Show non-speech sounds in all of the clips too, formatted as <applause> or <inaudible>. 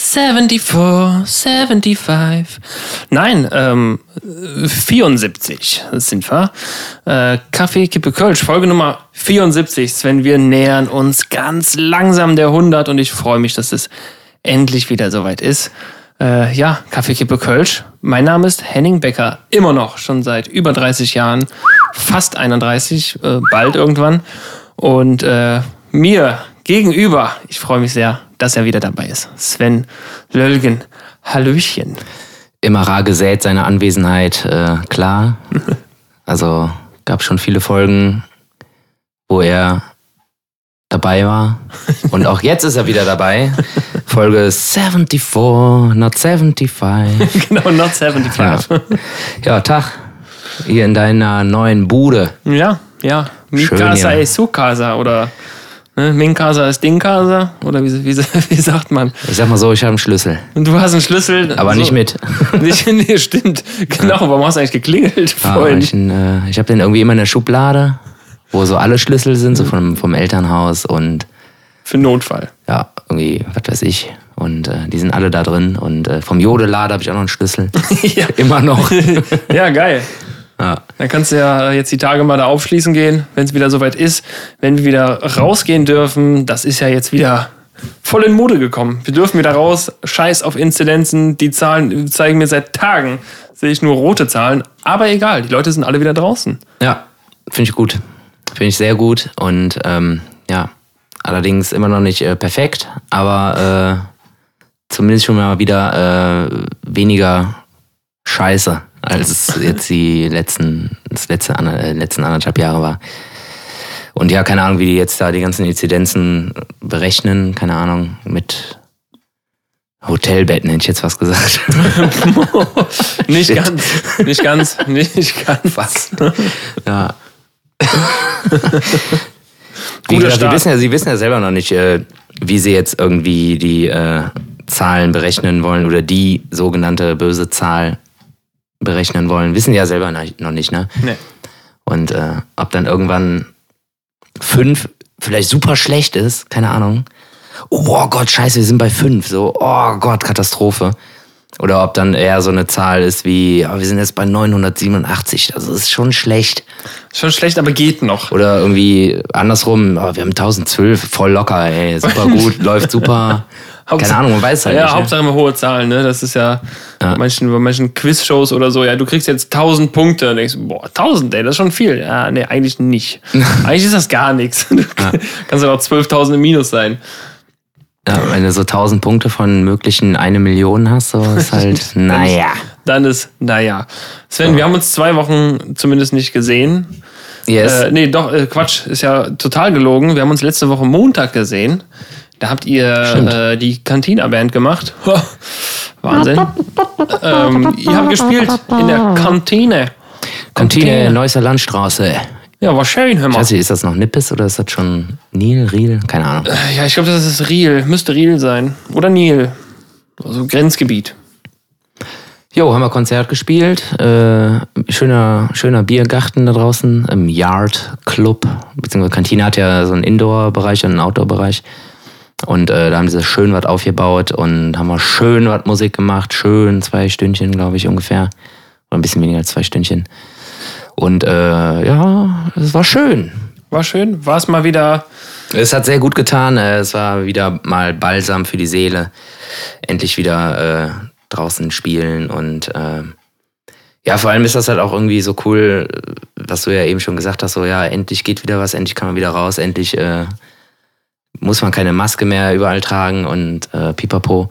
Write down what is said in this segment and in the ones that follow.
74, 75. Nein, ähm, 74 sind wir. Äh, Kaffee, Kippe, Kölsch, Folge Nummer 74. Sven, wir nähern uns ganz langsam der 100 und ich freue mich, dass es endlich wieder soweit ist. Äh, ja, Kaffee, Kippe, Kölsch. Mein Name ist Henning Becker, immer noch, schon seit über 30 Jahren, fast 31, äh, bald irgendwann. Und äh, mir gegenüber, ich freue mich sehr, dass er wieder dabei ist. Sven Lölgen. Hallöchen. Immer rar gesät seine Anwesenheit, äh, klar. <laughs> Also gab schon viele Folgen, wo er dabei war. Und auch jetzt ist er wieder dabei. <laughs> Folge 74, not 75. <laughs> genau, not 75. Ja. ja, Tag. Hier in deiner neuen Bude. Ja, ja. Mikasa Schön, ja. e Sukasa oder ne, Minkasa ist Dingkasa oder wie, wie, <laughs> wie sagt man? Ich sag mal so, ich habe einen Schlüssel. Und du hast einen Schlüssel. Aber so- nicht mit. <laughs> Nicht, nee, stimmt. Genau, warum hast du eigentlich geklingelt Ja, vorhin? ich äh, ich habe den irgendwie immer in der Schublade, wo so alle Schlüssel sind, so vom, vom Elternhaus und Für Notfall. ja, irgendwie, was weiß ich. Und äh, die sind alle da drin. Und äh, vom Jodelader habe ich auch noch einen Schlüssel. <laughs> ja. Immer noch. ja, geil. Ja. Dann kannst du ja jetzt die Tage mal da aufschließen gehen, wenn es wieder soweit ist. Wenn wir wieder rausgehen dürfen, das ist ja jetzt wieder voll in Mode gekommen. Wir dürfen wieder raus. Scheiß auf Inzidenzen. Die Zahlen zeigen mir seit Tagen, sehe ich nur rote Zahlen. Aber egal, die Leute sind alle wieder draußen. Ja, finde ich gut. Finde ich sehr gut. Und ähm, ja, allerdings immer noch nicht äh, perfekt, aber äh, zumindest schon mal wieder äh, weniger Scheiße, als es jetzt die letzten, das letzte, äh, letzten anderthalb Jahre war. Und ja, keine Ahnung, wie die jetzt da die ganzen Inzidenzen berechnen, keine Ahnung, mit Hotelbetten hätte ich jetzt was gesagt. <laughs> Nicht Shit. ganz, nicht ganz, <laughs> nicht ganz. Was? ja. <laughs> Wie gesagt. Sie wissen, ja, Sie wissen ja selber noch nicht, äh, wie Sie jetzt irgendwie die äh, Zahlen berechnen wollen oder die sogenannte böse Zahl berechnen wollen. Wissen ja selber noch- nicht, ne? Nee. Und äh, ob dann irgendwann fünf vielleicht super schlecht ist, keine Ahnung. Oh Gott, scheiße, wir sind bei fünf. So, oh Gott, Katastrophe. Oder ob dann eher so eine Zahl ist wie, ja, wir sind jetzt bei 987. Also das ist schon schlecht. Schon schlecht, aber geht noch. Oder irgendwie andersrum, oh, wir haben 1012, voll locker, ey, super gut, <laughs> läuft super. Keine Hauptsache- Ahnung, man weiß halt ja, nicht. ne? Hauptsache immer hohe Zahlen, ne? Das ist ja, Ja. Bei manchen, bei manchen Quiz-Shows oder so, ja, du kriegst jetzt 1000 Punkte. Dann denkst boah, 1000, ey, das ist schon viel. Ja, nee, eigentlich nicht. <laughs> eigentlich ist das gar nichts. <laughs> Du kannst ja auch 12.000 im Minus sein. Ja, wenn du so 1000 Punkte von möglichen eine Million hast, so ist halt, <laughs> naja. Dann ist, naja. Sven, wir haben uns zwei Wochen zumindest nicht gesehen. Yes. Äh, nee, doch, äh, Quatsch, ist ja total gelogen. Wir haben uns letzte Woche Montag gesehen. Da habt ihr äh, die Cantina-Band gemacht. <laughs> Wahnsinn. ähm, ihr habt gespielt in der Kantine. Kantine, Neusser Landstraße. Ja, war schön, hör Ich mal. weiß nicht, ist das noch Nippes oder ist das schon Nil, Riel? Keine Ahnung. Ja, ich glaube, das ist Riel. Müsste Riel sein. Oder Nil. Also Grenzgebiet. Jo, haben wir Konzert gespielt. Äh, schöner, schöner Biergarten da draußen im Yard Club. Beziehungsweise Kantine hat ja so einen Indoor-Bereich und einen Outdoor-Bereich. Und äh, da haben sie schön was aufgebaut und haben wir schön was Musik gemacht. Schön zwei Stündchen, glaube ich, ungefähr. Oder ein bisschen weniger als zwei Stündchen. Und äh, ja, es war schön. War schön. War es mal wieder. Es hat sehr gut getan. Äh, Es war wieder mal Balsam für die Seele. Endlich wieder äh, draußen spielen und äh, ja, vor allem ist das halt auch irgendwie so cool, äh, was du ja eben schon gesagt hast, so ja, endlich geht wieder was, endlich kann man wieder raus, endlich äh, muss man keine Maske mehr überall tragen und äh, pipapo.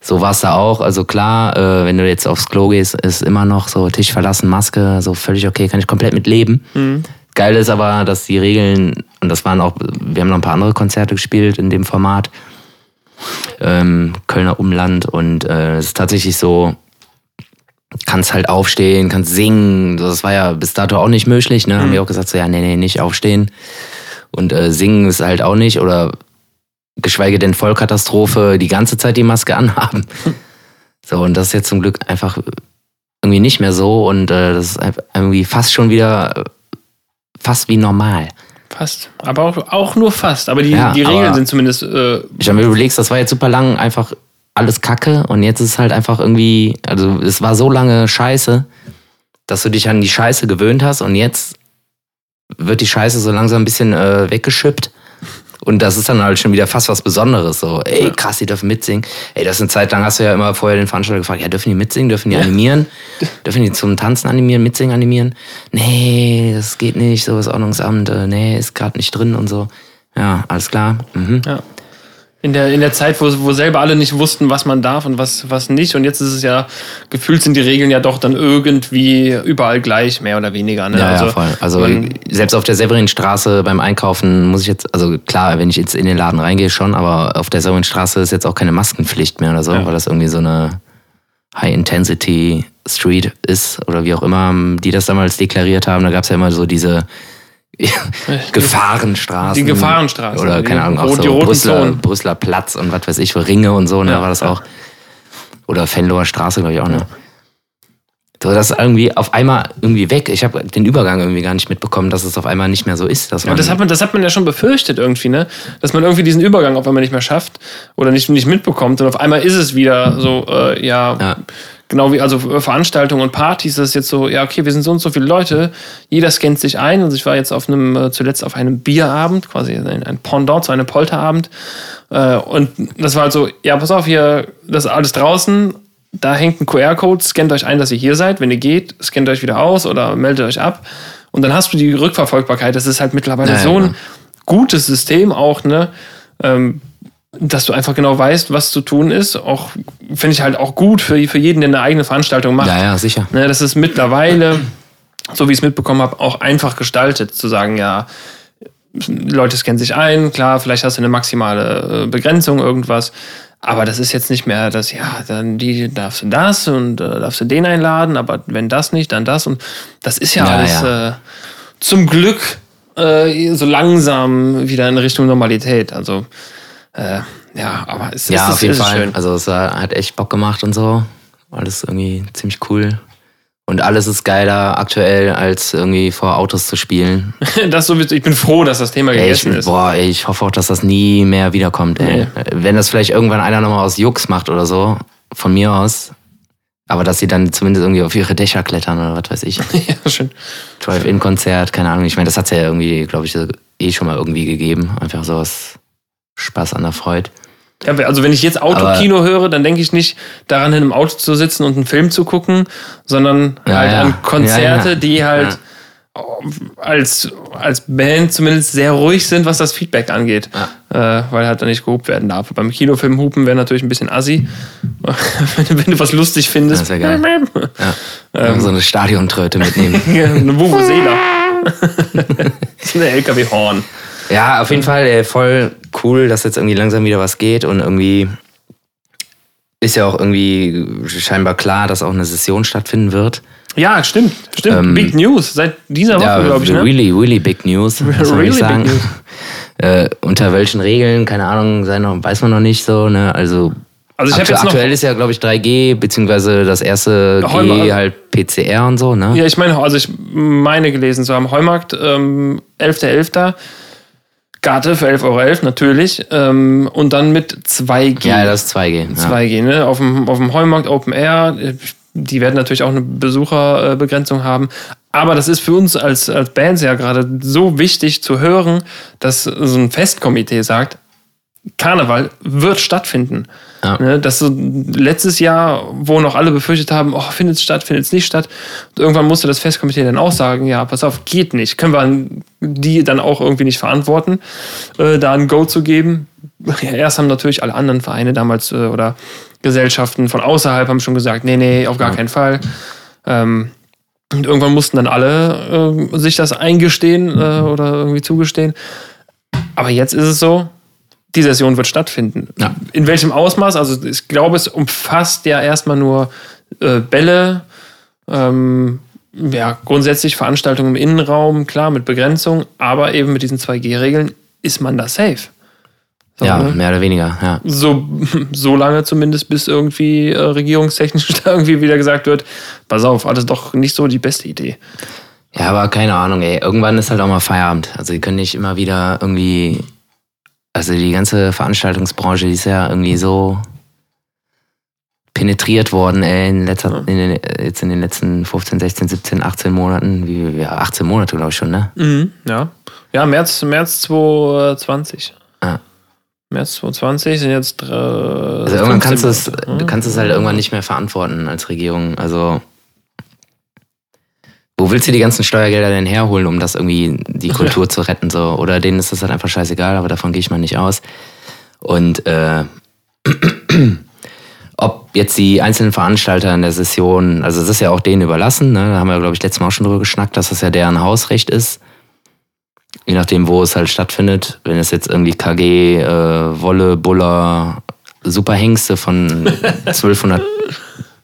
So war es da auch. Also klar, äh, wenn du jetzt aufs Klo gehst, ist immer noch so Tisch verlassen, Maske, so völlig okay, kann ich komplett mit leben. Geil ist aber, dass die Regeln, und das waren auch, wir haben noch ein paar andere Konzerte gespielt in dem Format, ähm, Kölner Umland, und äh, es ist tatsächlich so, kannst halt aufstehen, kannst singen, das war ja bis dato auch nicht möglich, ne? Haben wir auch gesagt, so ja, nee, nee, nicht aufstehen. Und äh, singen ist halt auch nicht, oder geschweige denn Vollkatastrophe, die ganze Zeit die Maske <laughs> anhaben. So, und das ist jetzt zum Glück einfach irgendwie nicht mehr so und äh, das ist irgendwie fast schon wieder äh, fast wie normal. Fast. Aber auch, auch nur fast. Aber die, Ja, die Regeln sind zumindest. Äh, Ich habe mir überlegt, das war jetzt super lang einfach alles kacke und jetzt ist es halt einfach irgendwie, also es war so lange scheiße, dass du dich an die Scheiße gewöhnt hast und jetzt wird die Scheiße so langsam ein bisschen äh, weggeschippt. Und das ist dann halt schon wieder fast was Besonderes. So, ey, krass, die dürfen mitsingen. Ey, das ist eine Zeit lang, hast du ja immer vorher den Veranstalter gefragt, ja, dürfen die mitsingen, dürfen die animieren? <laughs> Dürfen die zum Tanzen animieren, mitsingen animieren? Nee, das geht nicht, so das Ordnungsamt, äh, nee, ist gerade nicht drin und so. Ja, alles klar. Mhm. Ja. In der, in der Zeit, wo, wo selber alle nicht wussten, was man darf und was, was nicht. Und jetzt ist es ja, gefühlt sind die Regeln ja doch dann irgendwie überall gleich, mehr oder weniger. Ne? Ja, also, ja, voll. Also man- selbst auf der Severinstraße beim Einkaufen muss ich jetzt, also klar, wenn ich jetzt in den Laden reingehe schon, aber auf der Severinstraße ist jetzt auch keine Maskenpflicht mehr oder so, Ja. weil das irgendwie so eine High-Intensity Street ist oder wie auch immer die das damals deklariert haben. Da gab es ja immer so diese Gefahrenstraßen. Die Gefahrenstraßen, Oder keine Ahnung, auch so Brüsseler, Zonen. Brüsseler Platz und was weiß ich, Ringe und so, ne, Ja, war das ja. auch. Oder Venloer Straße, glaube ich auch, ne? So, das ist irgendwie auf einmal irgendwie weg. Ich habe den Übergang irgendwie gar nicht mitbekommen, dass es auf einmal nicht mehr so ist. Dass Ja, das hat, man, das hat man ja schon befürchtet irgendwie, ne? Dass man irgendwie diesen Übergang auf einmal nicht mehr schafft oder nicht, nicht mitbekommt. Und auf einmal ist es wieder so, äh, Ja. Genau wie also äh, Veranstaltungen und Partys, das ist jetzt so, ja, okay, wir sind so und so viele Leute, jeder scannt sich ein. Also ich war jetzt auf einem, äh, zuletzt auf einem Bierabend, quasi ein, Pendant zu einem Polterabend. Äh, und das war halt so, ja, pass auf, hier, das ist alles draußen. Da hängt ein QR-Code, scannt euch ein, dass ihr hier seid. Wenn ihr geht, scannt euch wieder aus oder meldet euch ab. Und dann hast du die Rückverfolgbarkeit. Das ist halt mittlerweile Ja, ja, so ein gutes System auch, ne? Ähm, dass du einfach genau weißt, was zu tun ist. Auch finde ich halt auch gut für, für jeden, der eine eigene Veranstaltung macht. ja, ja, sicher. Ne, das ist mittlerweile, so wie ich es mitbekommen habe, auch einfach gestaltet, zu sagen, ja, Leute scannen sich ein, klar, vielleicht hast du eine maximale äh, Begrenzung, irgendwas. Aber das ist jetzt nicht mehr das, ja, dann die darfst du das und äh, darfst du den einladen, aber wenn das nicht, dann das. Und das ist ja, Ja, alles ja. Äh, zum Glück äh, so langsam wieder in Richtung Normalität. Also, äh, ja, aber es Ja, ist, auf jeden ist Fall. schön. Also es war, hat echt Bock gemacht und so. Alles irgendwie ziemlich cool. Und alles ist geiler aktuell, als irgendwie vor Autos zu spielen. <laughs> Das sowieso, ich bin froh, dass das Thema Ey, gegessen ich, ist. boah, ey, ich hoffe auch, dass das nie mehr wiederkommt. Ey. Wenn das vielleicht irgendwann einer nochmal aus Jux macht oder so, von mir aus. Aber dass sie dann zumindest irgendwie auf ihre Dächer klettern oder was weiß ich. <laughs> ja, schön. Drive-In-Konzert, keine Ahnung. Ich meine, das hat's ja irgendwie, glaube ich, eh schon mal irgendwie gegeben. Einfach so aus Spaß an der Freude. Ja, also wenn ich jetzt Autokino höre, dann denke ich nicht daran, in einem Auto zu sitzen und einen Film zu gucken, sondern Ja, halt ja. an Konzerte, Ja, ja. die halt als, als Band zumindest sehr ruhig sind, was das Feedback angeht. Äh, weil halt dann nicht gehupt werden darf. Beim Kinofilm hupen wäre natürlich ein bisschen assi. <laughs> wenn, du- wenn du was lustig findest. Das wär geil. Ja. so eine Stadiontröte mitnehmen. <laughs> eine Vuvuzela. <laughs> das ist eine LKW-Horn. Ja, auf jeden Fall äh, voll cool, dass jetzt irgendwie langsam wieder was geht und irgendwie ist ja auch irgendwie scheinbar klar, dass auch eine Session stattfinden wird. Ja, stimmt. Stimmt. Ähm, Big News. Seit dieser Woche, Ja, glaube ich. Ne? really, really big news, <laughs> Really big news. <laughs> Äh, unter welchen Regeln, keine Ahnung, noch, weiß man noch nicht so. Ne? Also, Also aktu aktuell ist ja, glaube ich, 3G, beziehungsweise das erste G Heumarkt- halt PCR und so. Ne? Ja, ich meine, also ich meine gelesen zu haben, Heumarkt, ähm, 11.11. Karte für 11,11 Euro, natürlich. Ähm, und dann mit 2G. Ja, das ist 2G. Ja. 2G, ne? Auf dem, auf dem Heumarkt Open Air. Die werden natürlich auch eine Besucherbegrenzung haben. Aber das ist für uns als, als Bands ja gerade so wichtig zu hören, dass so ein Festkomitee sagt, Karneval wird stattfinden. Ja. Ne, das so letztes Jahr, wo noch alle befürchtet haben, oh, findet es statt, findet es nicht statt. Und irgendwann musste das Festkomitee dann auch sagen, ja, pass auf, geht nicht. Können wir die dann auch irgendwie nicht verantworten, äh, da ein Go zu geben. <laughs> Ja, erst haben natürlich alle anderen Vereine damals äh, oder Gesellschaften von außerhalb haben schon gesagt, nee, nee, auf gar keinen Fall. Ähm, und irgendwann mussten dann alle äh, sich das eingestehen äh, oder irgendwie zugestehen. Aber jetzt ist es so, die Session wird stattfinden. Ja. In welchem Ausmaß? Also ich glaube, es umfasst ja erstmal nur äh, Bälle, ähm, ja, grundsätzlich Veranstaltungen im Innenraum, klar, mit Begrenzung, aber eben mit diesen 2G-Regeln ist man da safe. So, ja, ne? mehr oder weniger. Ja. so, <laughs> so lange zumindest, bis irgendwie äh, regierungstechnisch <laughs> da irgendwie wieder gesagt wird, pass auf, alles doch nicht so die beste Idee. Ja, aber keine Ahnung, ey. Irgendwann ist halt auch mal Feierabend. Also, die können nicht immer wieder irgendwie. Also, die ganze Veranstaltungsbranche, die ist ja irgendwie so. penetriert worden, ey, in letzter, in den, jetzt in den letzten 15, 16, 17, 18 Monaten. Wie, ja, 18 Monate, glaube ich schon, ne? Mhm, ja. Ja, März, März 2020. Ja. März 2020 sind jetzt. Äh, Also irgendwann kannst du es, du kannst es halt irgendwann nicht mehr verantworten als Regierung. Also wo willst du die ganzen Steuergelder denn herholen, um das irgendwie die Kultur zu retten? So? Oder denen ist das halt einfach scheißegal, aber davon gehe ich mal nicht aus. Und äh, <clears throat> ob jetzt die einzelnen Veranstalter in der Session, also das ist ja auch denen überlassen, ne? da haben wir, glaube ich, letztes Mal auch schon drüber geschnackt, dass das ja deren Hausrecht ist. Je nachdem, wo es halt stattfindet. Wenn es jetzt irgendwie KG, äh, Wolle, Buller, Superhengste von <laughs> 1203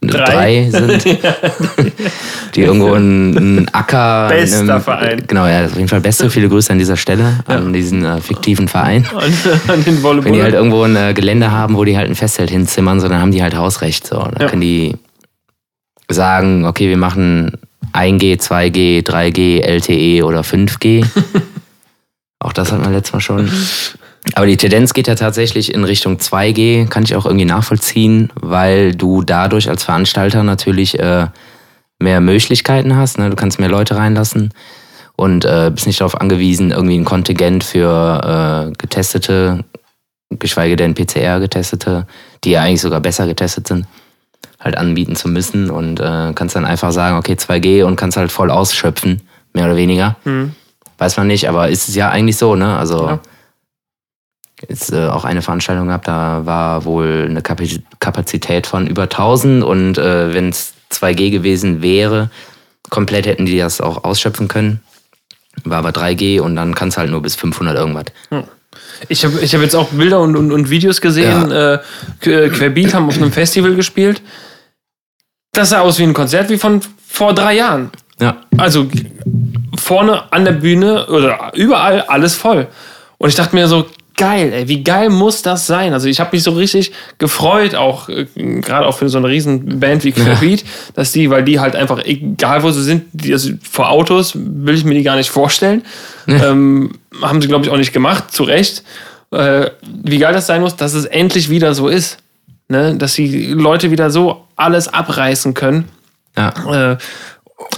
Drei. sind, <laughs> die irgendwo einen, einen Acker. Bester in einem- Verein. Genau, ja, auf jeden Fall beste. Viele Grüße an dieser Stelle, an diesen äh, fiktiven Verein. <laughs> An, an den Volleyball. Wenn die halt irgendwo ein äh, Gelände haben, wo die halt ein Festzelt hinzimmern, so, dann haben die halt Hausrecht. So. Dann Ja. können die sagen, okay, wir machen 1G, 2G, 3G, LTE oder 5G. <laughs> auch das hatten wir letztes Mal schon. Aber die Tendenz geht ja tatsächlich in Richtung 2G, kann ich auch irgendwie nachvollziehen, weil du dadurch als Veranstalter natürlich äh, mehr Möglichkeiten hast. Ne? Du kannst mehr Leute reinlassen und äh, bist nicht darauf angewiesen, irgendwie ein Kontingent für äh, getestete, geschweige denn PCR-getestete, die ja eigentlich sogar besser getestet sind, halt anbieten zu müssen und äh, kannst dann einfach sagen, okay, 2G und kannst halt voll ausschöpfen, mehr oder weniger. Weiß man nicht, aber ist es ja eigentlich so, ne? Also Ja. Ist äh, auch eine Veranstaltung gehabt, da war wohl eine Kapazität von über 1000 und äh, wenn es 2G gewesen wäre, komplett hätten die das auch ausschöpfen können. War aber 3G und dann kannst du halt nur bis 500 irgendwas. Ich habe ich hab jetzt auch Bilder und, und, und Videos gesehen. Äh, Qu- Querbeat haben auf einem Festival gespielt. Das sah aus wie ein Konzert wie von vor drei Jahren. Ja, Also vorne an der Bühne oder überall alles voll. Und ich dachte mir so, geil, ey, wie geil muss das sein? Also ich habe mich so richtig gefreut, auch äh, gerade auch für so eine riesen Band wie Querbeat, dass die, weil die halt einfach, egal wo sie sind, die, also vor Autos will ich mir die gar nicht vorstellen. Ähm, haben sie, glaube ich, auch nicht gemacht, zu Recht. Äh, wie geil das sein muss, dass es endlich wieder so ist. Ne? Dass die Leute wieder so alles abreißen können. ja. Äh,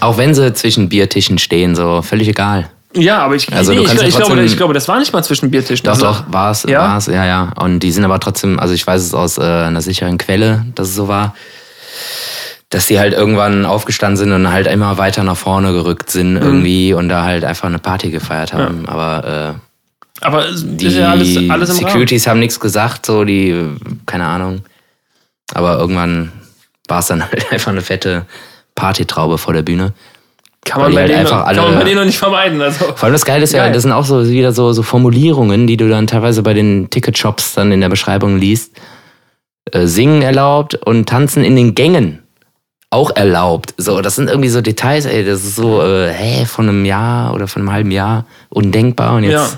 Auch wenn sie zwischen Biertischen stehen, so völlig egal. Ja, aber ich, Also nee, ich, ja ich, glaube, ich glaube, das war nicht mal zwischen Biertischen. Doch, Also, doch, war es, Ja? war es, ja, ja. Und die sind aber trotzdem, also ich weiß es aus äh, einer sicheren Quelle, dass es so war, dass die halt irgendwann aufgestanden sind und halt immer weiter nach vorne gerückt Mhm. sind irgendwie und da halt einfach eine Party gefeiert haben. Aber äh, Aber die ja alles, alles. Securities haben nichts gesagt, so die, keine Ahnung. Aber irgendwann war es dann <laughs> halt einfach eine fette Partytraube vor der Bühne. Kann man, bei halt denen, einfach kann alle- man bei denen noch nicht vermeiden. Also. Vor allem das Geile ist ja, Geil. das sind auch so wieder so, so Formulierungen, die du dann teilweise bei den Ticketshops dann in der Beschreibung liest. Äh, Singen erlaubt und tanzen in den Gängen auch erlaubt. So, das sind irgendwie so Details, ey, das ist so, äh, hä, von einem Jahr oder von einem halben Jahr undenkbar und jetzt Ja.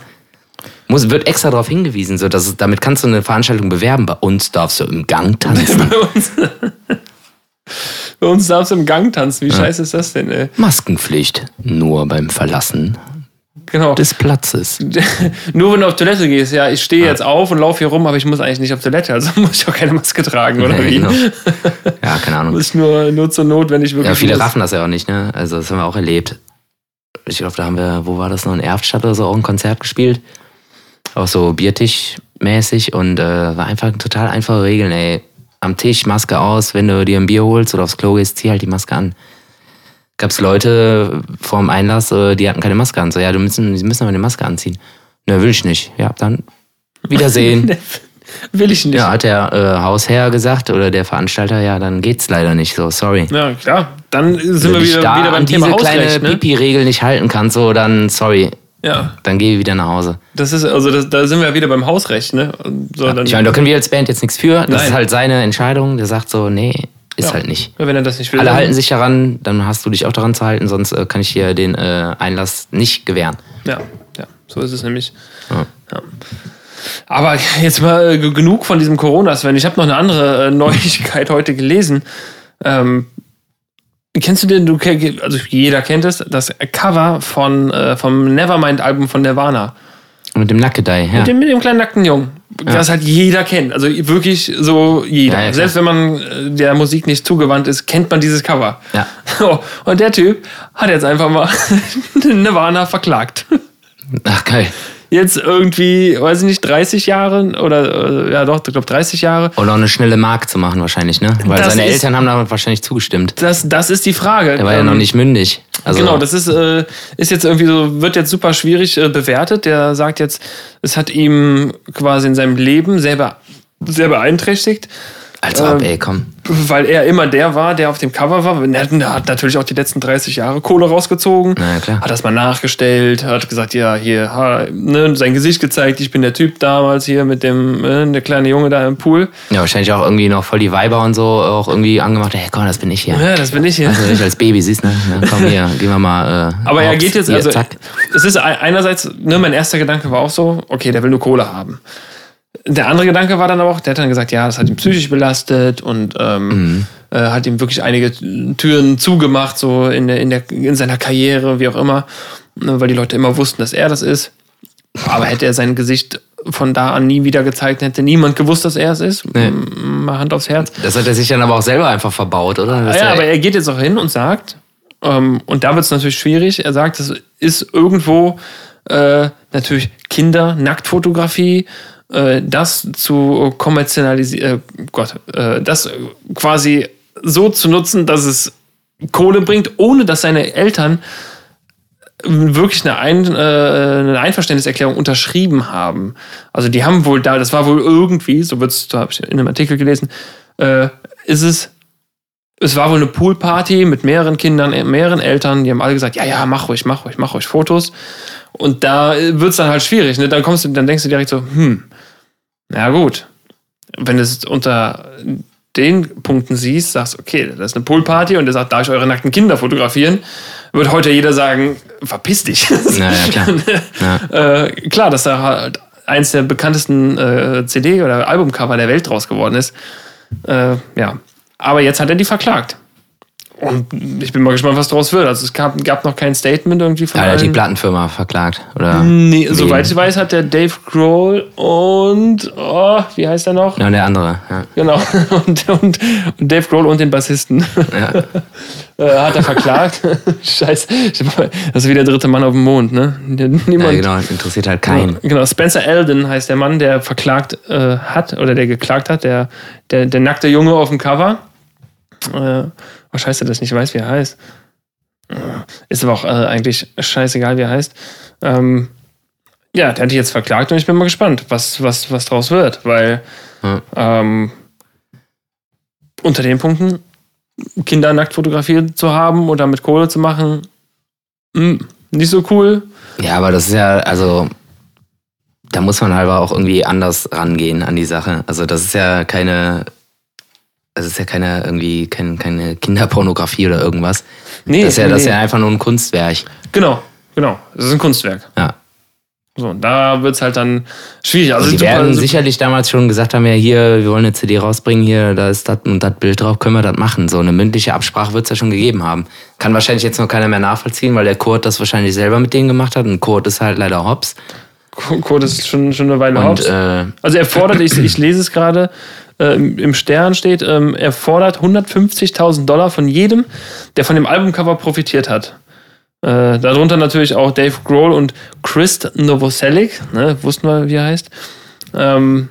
muss, wird extra darauf hingewiesen, so, dass es, damit kannst du eine Veranstaltung bewerben. Bei uns darfst du im Gang tanzen. <laughs> bei uns, bei uns darfst du im Gang tanzen. Wie scheiße ist das denn? Ey? Maskenpflicht nur beim Verlassen Genau. des Platzes. <laughs> Nur wenn du auf Toilette gehst, ja, ich stehe jetzt auf und laufe hier rum, aber ich muss eigentlich nicht auf Toilette, also <laughs> muss ich auch keine Maske tragen, oder Ja, wie? genau. <laughs> Ja, keine Ahnung. Muss nur, nur zur Not, wenn ich wirklich. Ja, viele muss. raffen das ja auch nicht, ne? Also das haben wir auch erlebt. Ich glaube, da haben wir, wo war das noch, in Erftstadt oder so, auch ein Konzert gespielt. Auch so Biertisch-mäßig und äh, war einfach total einfache Regeln, ey. Am Tisch Maske aus, wenn du dir ein Bier holst oder aufs Klo gehst, zieh halt die Maske an. Gab's Leute vorm Einlass, äh, die hatten keine Maske an. So, ja, du müssen, die müssen aber eine Maske anziehen. Ne, will ich nicht. Ja, dann Wiedersehen. <laughs> Will ich nicht. ja, hat der äh, Hausherr gesagt oder der Veranstalter, ja, dann geht's leider nicht so, sorry. Ja, klar. Dann sind Wenn wir du wieder, da wieder beim an diese Thema kleine Hausrecht. Ne? Pipi-Regel nicht halten kannst, so dann sorry, Ja, dann geh wieder nach Hause. das ist, also das, da sind wir wieder beim Hausrecht, ne? So, dann, Ich meine, da können wir als Band jetzt nichts für. Das Nein. ist halt seine Entscheidung. Der sagt so, nee, ist Ja. halt nicht. wenn er das nicht will. Alle halten sich daran, dann hast du dich auch daran zu halten, sonst äh, kann ich dir den äh, Einlass nicht gewähren. Ja, ja, so ist es nämlich. Ja. Ja. Aber jetzt mal äh, genug von diesem Corona, Sven. Ich habe noch eine andere äh, <laughs> Neuigkeit heute gelesen. Ähm, kennst du den, du, also jeder kennt es, das Cover von, äh, vom Nevermind-Album von Nirvana. Mit dem Nackedei, ja. Mit dem, mit dem kleinen nackten Jungen. Das halt jeder kennt. Also wirklich so jeder. Ja, ja. Selbst wenn man äh, der Musik nicht zugewandt ist, kennt man dieses Cover. Ja. <laughs> So, Und der Typ hat jetzt einfach mal <laughs> Nirvana verklagt. Ach, geil. Jetzt irgendwie, weiß ich nicht, 30 Jahre oder äh, ja doch, ich glaube 30 Jahre. Auch eine schnelle Mark zu machen wahrscheinlich, ne? Weil Das seine ist- Eltern haben da wahrscheinlich zugestimmt. Das, das ist die Frage. Der war ja Ähm, noch nicht mündig. Also, Genau, das ist, äh, ist jetzt irgendwie so, wird jetzt super schwierig äh, bewertet. Der sagt jetzt, es hat ihm quasi in seinem Leben selber sehr beeinträchtigt, als ob, ähm, ey, komm. weil er immer der war, der auf dem Cover war. Er hat, natürlich auch die letzten 30 Jahre Kohle rausgezogen, Na klar. hat das mal nachgestellt, hat gesagt, ja, hier, ha, ne, sein Gesicht gezeigt, ich bin der Typ damals hier mit dem, äh, der kleine Junge da im Pool. Ja, wahrscheinlich auch irgendwie noch voll die Weiber und so auch irgendwie angemacht. Hey, komm, das bin ich hier. Ja, das bin ich hier. Also, ich als Baby siehst, ne? Ja, komm hier, <laughs> gehen wir mal. Äh, Aber er geht jetzt, hier, also zack. es ist ein- einerseits, ne, mein erster Gedanke war auch so, okay, der will nur Kohle haben. Der andere Gedanke war dann aber auch, der hat dann gesagt, ja, das hat ihn psychisch belastet und ähm, Mhm. äh, hat ihm wirklich einige Türen zugemacht, so in, der, in, der, in seiner Karriere, wie auch immer, ne, weil die Leute immer wussten, dass er das ist. Aber hätte er sein Gesicht von da an nie wieder gezeigt, hätte niemand gewusst, dass er es ist. Nee. Mal Hand aufs Herz. Das hat er sich dann aber auch selber einfach verbaut, oder? Das Ah ja, ist aber er geht jetzt auch hin und sagt, ähm, und da wird es natürlich schwierig, er sagt, es ist irgendwo äh, natürlich Kinder, Nacktfotografie, das zu kommerzialisieren, äh, Gott, äh, das quasi so zu nutzen, dass es Kohle bringt, ohne dass seine Eltern wirklich eine, Ein, äh, eine Einverständniserklärung unterschrieben haben. Also die haben wohl da, das war wohl irgendwie, so wird's, da habe ich in einem Artikel gelesen, äh, ist es, es war wohl eine Poolparty mit mehreren Kindern, äh, mehreren Eltern, die haben alle gesagt, ja, ja, mach ruhig, mach ruhig, mach ruhig Fotos. Und da wird's dann halt schwierig, ne? Dann kommst du, dann denkst du direkt so, hm, na gut, wenn es unter den Punkten siehst, sagst, okay, das ist eine Poolparty und der sagt, darf ich eure nackten Kinder fotografieren, wird heute jeder sagen, verpiss dich. Na ja, klar. <laughs> Ja. äh, klar, dass da halt eins der bekanntesten äh, CD- oder Albumcover der Welt draus geworden ist. Äh, ja. Aber jetzt hat er die verklagt. Und ich bin mal gespannt, was daraus wird. Also es gab, gab noch kein Statement irgendwie von Ja, er hat die allen. Plattenfirma verklagt. Oder? Nee, soweit ich weiß, hat der Dave Grohl und oh, wie heißt er noch? Ja, und der andere. Ja. Genau. <laughs> Und, und, und Dave Grohl und den Bassisten Ja. <laughs> äh, hat er verklagt. <laughs> Scheiße. Das ist wie der dritte Mann auf dem Mond, ne? Niemand, ja, genau, interessiert halt keinen. Genau, Spencer Eldon heißt der Mann, der verklagt äh, hat oder der geklagt hat, der, der, der nackte Junge auf dem Cover. Äh, oh, scheiße, dass ich nicht weiß, wie er heißt. Ist aber auch äh, eigentlich scheißegal, wie er heißt. Ähm, ja, der hat die jetzt verklagt und ich bin mal gespannt, was, was, was draus wird, weil Ja. ähm, unter den Punkten Kinder nackt fotografiert zu haben oder mit Kohle zu machen, mh, nicht so cool. Ja, aber das ist ja, also, da muss man halt auch irgendwie anders rangehen an die Sache. Also, das ist ja keine, das ist ja keine, irgendwie, kein, keine Kinderpornografie oder irgendwas. Nee, Das ist ja, das ist nee. ja einfach nur ein Kunstwerk. Genau, genau. Das ist ein Kunstwerk. Ja. So, und da wird es halt dann schwierig. Also Also die werden super- sicherlich damals schon gesagt haben, ja hier, wir wollen eine CD rausbringen, hier, da ist das und das Bild drauf, können wir das machen. So eine mündliche Absprache wird es ja schon gegeben haben. Kann wahrscheinlich jetzt noch keiner mehr nachvollziehen, weil der Kurt das wahrscheinlich selber mit denen gemacht hat und Kurt ist halt leider Hops. Kurt ist schon, schon eine Weile Und Hops. äh, Also er fordert, ich, ich lese es gerade, äh, im Stern steht, ähm, er fordert 150.000 Dollar von jedem, der von dem Albumcover profitiert hat. Äh, darunter natürlich auch Dave Grohl und Chris Novoselic, ne, wussten wir, wie er heißt. Ähm,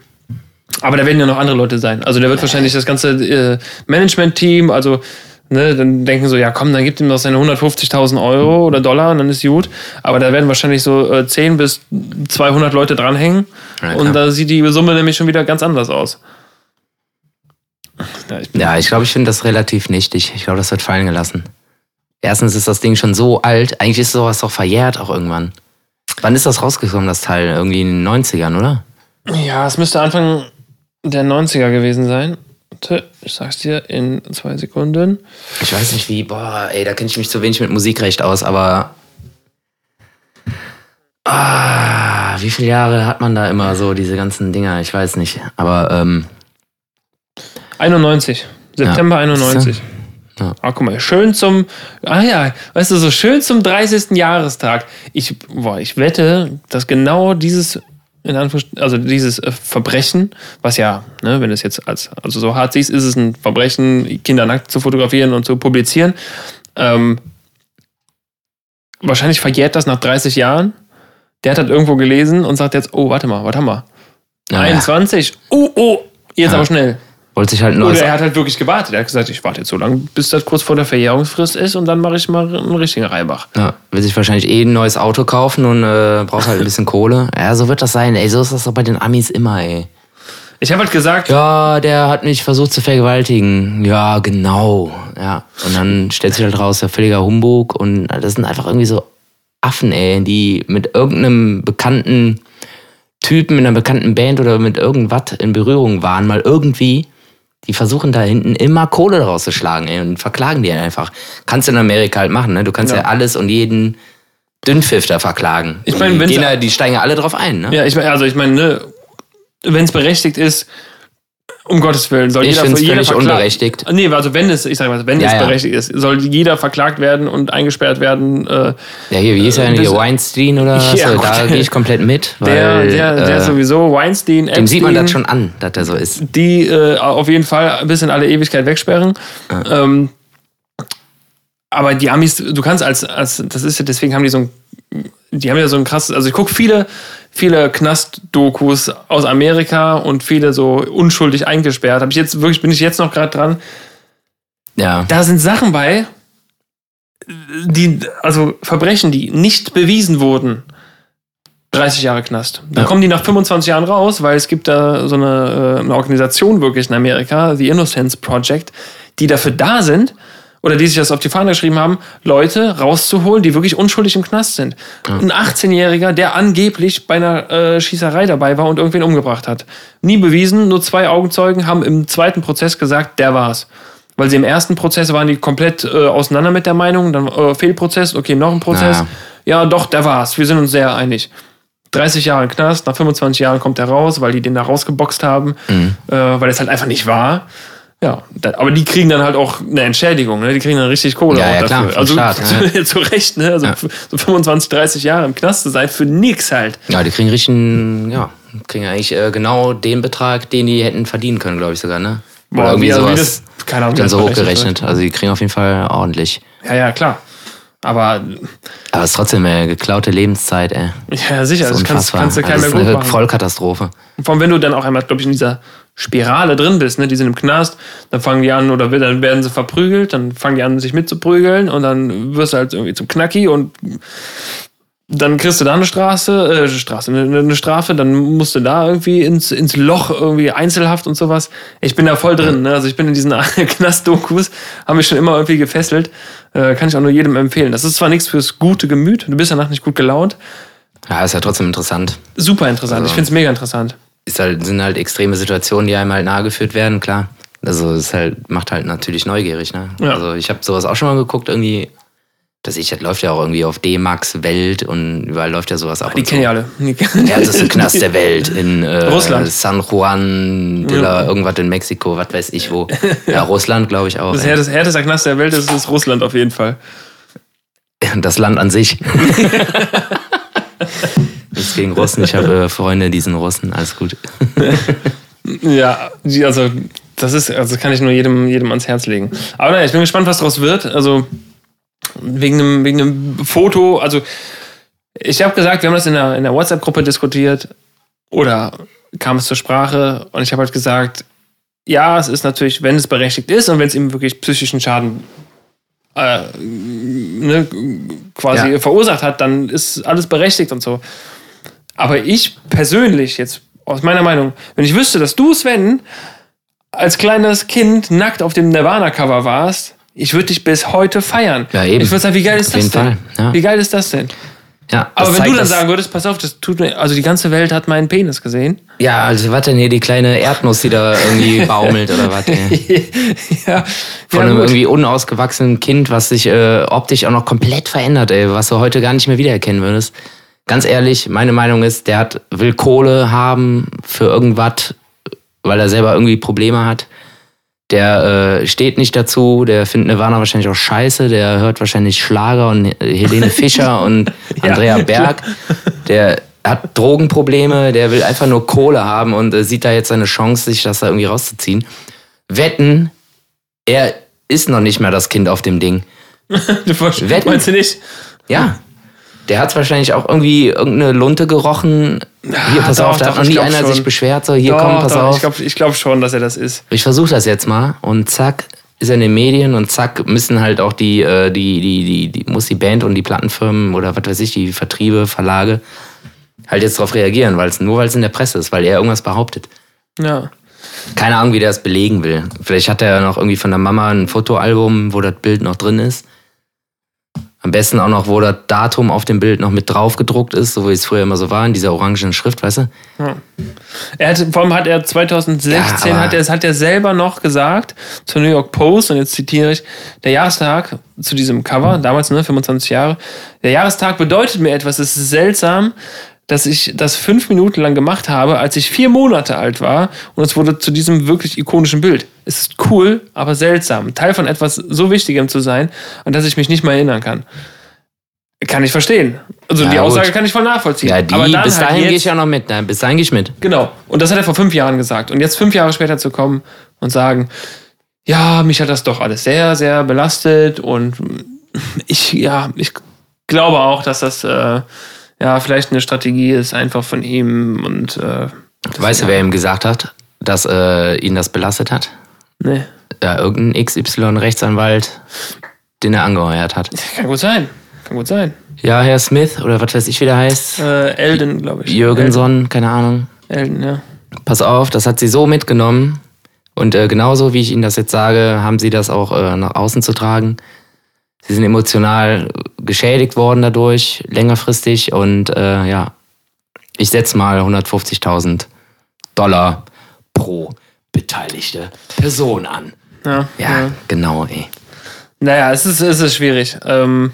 aber da werden ja noch andere Leute sein. Also der wird wahrscheinlich das ganze äh, Management-Team, also ne, dann denken so, ja komm, dann gibt ihm doch seine 150.000 Euro oder Dollar und dann ist gut. Aber da werden wahrscheinlich so äh, 10 bis 200 Leute dranhängen Ja, und da sieht die Summe nämlich schon wieder ganz anders aus. Ja, ich ja, ich glaube, ich finde das relativ nichtig. Ich glaube, das wird fallen gelassen. Erstens ist das Ding schon so alt, eigentlich ist sowas doch verjährt auch irgendwann. Wann ist das rausgekommen, das Teil? Irgendwie in den 90ern, oder? ja, es müsste Anfang der 90er gewesen sein. Ich sag's dir in zwei Sekunden. Ich weiß nicht wie, boah, ey, da kenne ich mich zu wenig mit Musikrecht aus, aber. Ah, wie viele Jahre hat man da immer so diese ganzen Dinger? Ich weiß nicht. Aber, ähm, 91. September Ja. 91. Ja. Ah, guck mal, schön zum, ah ja, weißt du, so schön zum 30. Jahrestag. Ich, boah, ich wette, dass genau dieses, in also dieses äh, Verbrechen, was ja, ne, wenn du es jetzt als, also so hart siehst, ist es ein Verbrechen, Kinder nackt zu fotografieren und zu publizieren. Ähm, wahrscheinlich verjährt das nach 30 Jahren. Der hat das irgendwo gelesen und sagt jetzt, oh, warte mal, was haben wir? Ja, 21, oh, oh, jetzt ja. aber schnell. Wollte sich halt ein Oder er hat halt wirklich gewartet. Er hat gesagt, ich warte jetzt so lange, bis das kurz vor der Verjährungsfrist ist und dann mache ich mal einen richtigen Reibach. Ja, will sich wahrscheinlich eh ein neues Auto kaufen und äh, braucht halt ein bisschen <laughs> Kohle. Ja, so wird das sein, ey. So ist das doch bei den Amis immer, ey. Ich habe halt gesagt. Ja, der hat mich versucht zu vergewaltigen. Ja, genau. Ja. Und dann stellt sich halt raus, der völliger Humbug. Und das sind einfach irgendwie so Affen, ey, die mit irgendeinem bekannten Typen in einer bekannten Band oder mit irgendwas in Berührung waren, mal irgendwie die versuchen da hinten immer Kohle rauszuschlagen ey, und verklagen die einfach. Kannst du in Amerika halt machen, ne? Du kannst ja, ja alles und jeden Dünnpfiff da verklagen. Ich meine, die, die steigen ja alle drauf ein, ne? Ja, ich meine, also ich meine, ne, wenn es berechtigt ist, um Gottes Willen, soll ich jeder, jeder völlig unberechtigt. Nee, also wenn es, ich sag mal, wenn ja, es ja. berechtigt ist, soll jeder verklagt werden und eingesperrt werden. Äh, ja, hier, wie ist er denn hier, Weinstein oder was? <laughs> Ja, da gehe ich komplett mit. <laughs> Weil, der, der, der äh, sowieso, Weinstein, Epstein, Dem sieht man das schon an, dass der so ist. Die äh, auf jeden Fall bis in alle Ewigkeit wegsperren. Ähm, aber die Amis, du kannst als, als, das ist ja, deswegen haben die so ein, die haben ja so ein krasses, also ich gucke viele viele Knast-Dokus aus Amerika und viele so unschuldig eingesperrt. Habe ich jetzt wirklich, bin ich jetzt noch gerade dran. Ja. Da sind Sachen bei, die, also Verbrechen, die nicht bewiesen wurden. 30 Jahre Knast. Dann ja. kommen die nach 25 Jahren raus, weil es gibt da so eine, äh, eine Organisation wirklich in Amerika, The Innocence Project, die dafür da sind, oder die sich das auf die Fahne geschrieben haben, Leute rauszuholen, die wirklich unschuldig im Knast sind. Ja. Ein 18-Jähriger, der angeblich bei einer äh, Schießerei dabei war und irgendwen umgebracht hat. Nie bewiesen, nur zwei Augenzeugen haben im zweiten Prozess gesagt, der war's. Weil sie im ersten Prozess waren die komplett äh, auseinander mit der Meinung, dann äh, Fehlprozess, okay, noch ein Prozess. Ja. ja, doch, der war's. Wir sind uns sehr einig. 30 Jahre Knast, nach 25 Jahren kommt er raus, weil die den da rausgeboxt haben, mhm. äh, weil es halt einfach nicht war. Ja, aber die kriegen dann halt auch eine Entschädigung, ne? Die kriegen dann richtig Kohle ja, ja, dafür. Klar, also Staat, <laughs> ja. zu Recht, ne? Also ja. so 25, 30 Jahre im Knast zu sein, für nix halt. Ja, die kriegen richtig, ja, kriegen eigentlich äh, genau den Betrag, den die hätten verdienen können, glaube ich sogar, ne? Boah, Oder irgendwie also sowas. Das, keine Ahnung, dann so hochgerechnet. Also die kriegen auf jeden Fall ordentlich. Ja, ja, klar. Aber. Aber es ist trotzdem eine geklaute Lebenszeit, ey. Ja, sicher. Das, das kannst, kannst du keinem mehr gut machen. Vollkatastrophe. Vor allem, wenn du dann auch einmal, glaube ich, in dieser Spirale drin bist, ne? die sind im Knast, dann fangen die an oder dann werden sie verprügelt, dann fangen die an, sich mitzuprügeln und dann wirst du halt irgendwie zum Knacki und dann kriegst du da eine Straße, äh, Straße, eine, eine, Strafe, dann musst du da irgendwie ins, ins Loch, irgendwie Einzelhaft und sowas. Ich bin da voll drin, ne? also ich bin in diesen <laughs> Knast-Dokus, haben mich schon immer irgendwie gefesselt, äh, kann ich auch nur jedem empfehlen. Das ist zwar nichts fürs gute Gemüt, du bist danach nicht gut gelaunt. Ja, ist ja trotzdem interessant. Super interessant, also. ich finde es mega interessant ist halt, sind halt extreme Situationen, die einem halt nahegeführt werden, klar. Also es halt, macht halt natürlich neugierig, ne? Ja. Also ich habe sowas auch schon mal geguckt, irgendwie. Das ich, das läuft ja auch irgendwie auf D-Max Welt und überall läuft ja sowas ab. Die kennen so. ja alle. Der härteste Knast der Welt in äh, Russland. San Juan de la, ja. irgendwas in Mexiko, was weiß ich wo. <laughs> Ja, Russland, glaube ich auch. Das härteste, härteste Knast der Welt ist, ist Russland auf jeden Fall. <laughs> Das Land an sich. <laughs> Nichts gegen Russen, ich habe äh, Freunde, die sind Russen, alles gut. ja, also das ist, also kann ich nur jedem, jedem ans Herz legen. Aber naja, ich bin gespannt, was daraus wird. Also wegen einem, wegen einem Foto, also ich habe gesagt, wir haben das in der, in der WhatsApp-Gruppe diskutiert oder kam es zur Sprache und ich habe halt gesagt, ja, es ist natürlich, wenn es berechtigt ist und wenn es ihm wirklich psychischen Schaden äh, ne, quasi ja. verursacht hat, dann ist alles berechtigt und so. Aber ich persönlich, jetzt aus meiner Meinung, wenn ich wüsste, dass du, Sven, als kleines Kind nackt auf dem Nirvana-Cover warst, ich würde dich bis heute feiern. Ja, eben. Ich würde sagen, wie geil ist das denn? Ja. Wie geil ist das denn? Ja, aber wenn du dann sagen würdest, pass auf, das tut mir, also die ganze Welt hat meinen Penis gesehen. Ja, also was denn hier die kleine Erdnuss, die da irgendwie <laughs> baumelt oder was? ja, <laughs> Von ja, einem irgendwie unausgewachsenen Kind, was sich äh, optisch auch noch komplett verändert, ey, was du heute gar nicht mehr wiedererkennen würdest ganz ehrlich, meine Meinung ist, der hat, will Kohle haben für irgendwas, weil er selber irgendwie Probleme hat. Der äh, steht nicht dazu, der findet Nirvana wahrscheinlich auch scheiße, der hört wahrscheinlich Schlager und Helene <laughs> Fischer und Andrea Berg. Der hat Drogenprobleme, der will einfach nur Kohle haben und äh, sieht da jetzt seine Chance, sich das da irgendwie rauszuziehen. Wetten, er ist noch nicht mehr das Kind auf dem Ding. <laughs> Wetten? Meinst du nicht? Ja. Der hat wahrscheinlich auch irgendwie irgendeine Lunte gerochen. Hier, pass doch, auf, da doch, hat noch nie einer schon. sich beschwert. So, hier, Doch, komm, pass auf. Ich glaube ich glaub schon, dass er das ist. Ich versuche das jetzt mal und zack ist er in den Medien und zack müssen halt auch die, äh, die, die, die, die, muss die Band und die Plattenfirmen oder was weiß ich, die Vertriebe, Verlage halt jetzt darauf reagieren, weil es nur weil es in der Presse ist, weil er irgendwas behauptet. Ja. Keine Ahnung, wie der es belegen will. Vielleicht hat er ja noch irgendwie von der Mama ein Fotoalbum, wo das Bild noch drin ist. Am besten auch noch, wo das Datum auf dem Bild noch mit drauf gedruckt ist, so wie es früher immer so war, in dieser orangen Schrift, weißt du? Er hat, vor allem hat er 2016, Ja, hat er, hat er selber noch gesagt zur New York Post, und jetzt zitiere ich, der Jahrestag zu diesem Cover, damals, ne, 25 Jahre, der Jahrestag bedeutet mir etwas, es ist seltsam, dass ich das fünf Minuten lang gemacht habe, als ich vier Monate alt war und es wurde zu diesem wirklich ikonischen Bild. Es ist cool, aber seltsam, Teil von etwas so Wichtigem zu sein, an das ich mich nicht mehr erinnern kann. Kann ich verstehen. Also Ja, die gut. Aussage kann ich voll nachvollziehen. Ja, die, aber dann bis halt dahin gehe ich ja noch mit. Nein, bis dahin gehe ich mit. Genau. Und das hat er vor fünf Jahren gesagt. Und jetzt fünf Jahre später zu kommen und sagen, ja, mich hat das doch alles sehr, sehr belastet und ich, ja, ich glaube auch, dass das äh, ja vielleicht eine Strategie ist, einfach von ihm und äh, Weißt du, wer ihm gesagt hat, dass äh, ihn das belastet hat? ne, Ja, irgendein XY-Rechtsanwalt, den er angeheuert hat. kann gut sein. Kann gut sein. Ja, Herr Smith oder was weiß ich, wie der heißt. Äh, Elden, glaube ich. Jürgenson, keine Ahnung. Elden, ja. Pass auf, das hat sie so mitgenommen. Und äh, genauso wie ich Ihnen das jetzt sage, haben sie das auch äh, nach außen zu tragen. Sie sind emotional geschädigt worden dadurch, längerfristig. Und äh, ja, ich setze mal 150.000 Dollar pro beteiligte Person an. Ja, Ja, genau, ey. Naja, es ist, es ist schwierig. Ähm,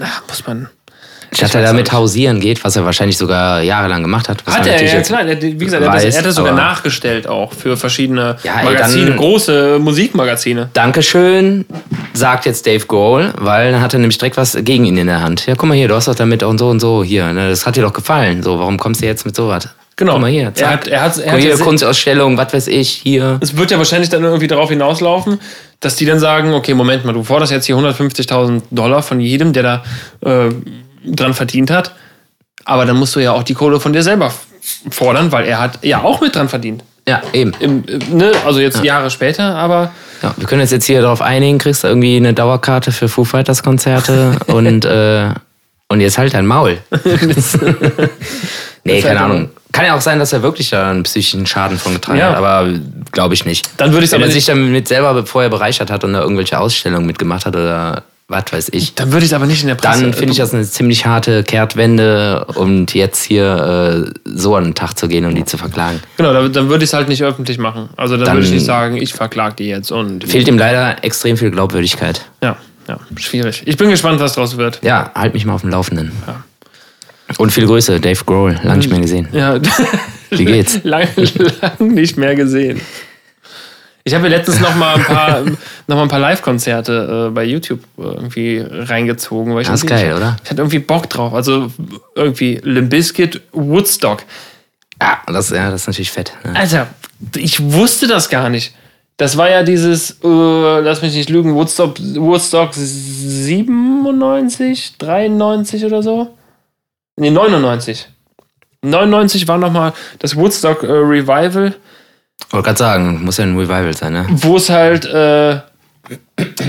ach, muss man. Statt er damit hausieren geht, was er wahrscheinlich sogar jahrelang gemacht hat. Was Hat er, ja jetzt klar. Er, wie gesagt, er hat, das, weiß, er hat das sogar aber- nachgestellt auch für verschiedene Ja, ey, Magazine, dann- große Musikmagazine. Dankeschön, sagt jetzt Dave Grohl, weil dann hat er nämlich direkt was gegen ihn in der Hand. Ja, guck mal hier, du hast doch damit und so und so hier. Ne, das hat dir doch gefallen. So, warum kommst du jetzt mit sowas? Genau. Guck mal hier, Er zack. hat, er hat, er hat hier, Kunstausstellung, was weiß ich, hier. es wird ja wahrscheinlich dann irgendwie darauf hinauslaufen, dass die dann sagen, okay, Moment mal, du forderst jetzt hier 150.000 Dollar von jedem, der da äh, dran verdient hat. Aber dann musst du ja auch die Kohle von dir selber fordern, weil er hat ja auch mit dran verdient. Ja, eben. Im, ne? Also jetzt Jahre später, aber Ja, wir können uns jetzt hier darauf einigen, kriegst du irgendwie eine Dauerkarte für Foo Fighters Konzerte <laughs> und, äh, und jetzt halt dein Maul. <laughs> nee, keine Ahnung. Kann ja auch sein, dass er wirklich da einen psychischen Schaden von getragen Ja. hat, aber glaube ich nicht. dann würde ich Wenn er sich damit selber vorher bereichert hat und da irgendwelche Ausstellungen mitgemacht hat oder was weiß ich, dann würde ich es aber nicht in der Presse. dann finde ich das eine ziemlich harte Kehrtwende und jetzt hier äh, so an den Tag zu gehen und die zu verklagen. Genau, dann, dann würde ich es halt nicht öffentlich machen. Also dann, Dann- würde ich nicht sagen, ich verklag die jetzt und Fehlt ihm leider extrem viel Glaubwürdigkeit. ja, ja, schwierig. Ich bin gespannt, was draus wird. Ja, halt mich mal auf dem Laufenden. Und viele Grüße, Dave Grohl, lang nicht mehr gesehen. Ja. Wie geht's? <laughs> lang, lang nicht mehr gesehen. Ich habe mir letztens noch mal ein paar, <laughs> noch mal ein paar Live-Konzerte äh, bei YouTube äh, irgendwie reingezogen. Weil ich Das ist geil, oder? Ich hatte irgendwie Bock drauf. Also irgendwie Limp Bizkit, Woodstock. Ja, das, ja, das ist natürlich fett. ne? Alter, ich wusste das gar nicht. Das war ja dieses, äh, lass mich nicht lügen, Woodstock, Woodstock 97, 93 oder so? Nee, 99. 99 war nochmal das Woodstock äh, Revival, Wollte gerade sagen, muss ja ein Revival sein, ne? wo es halt, äh,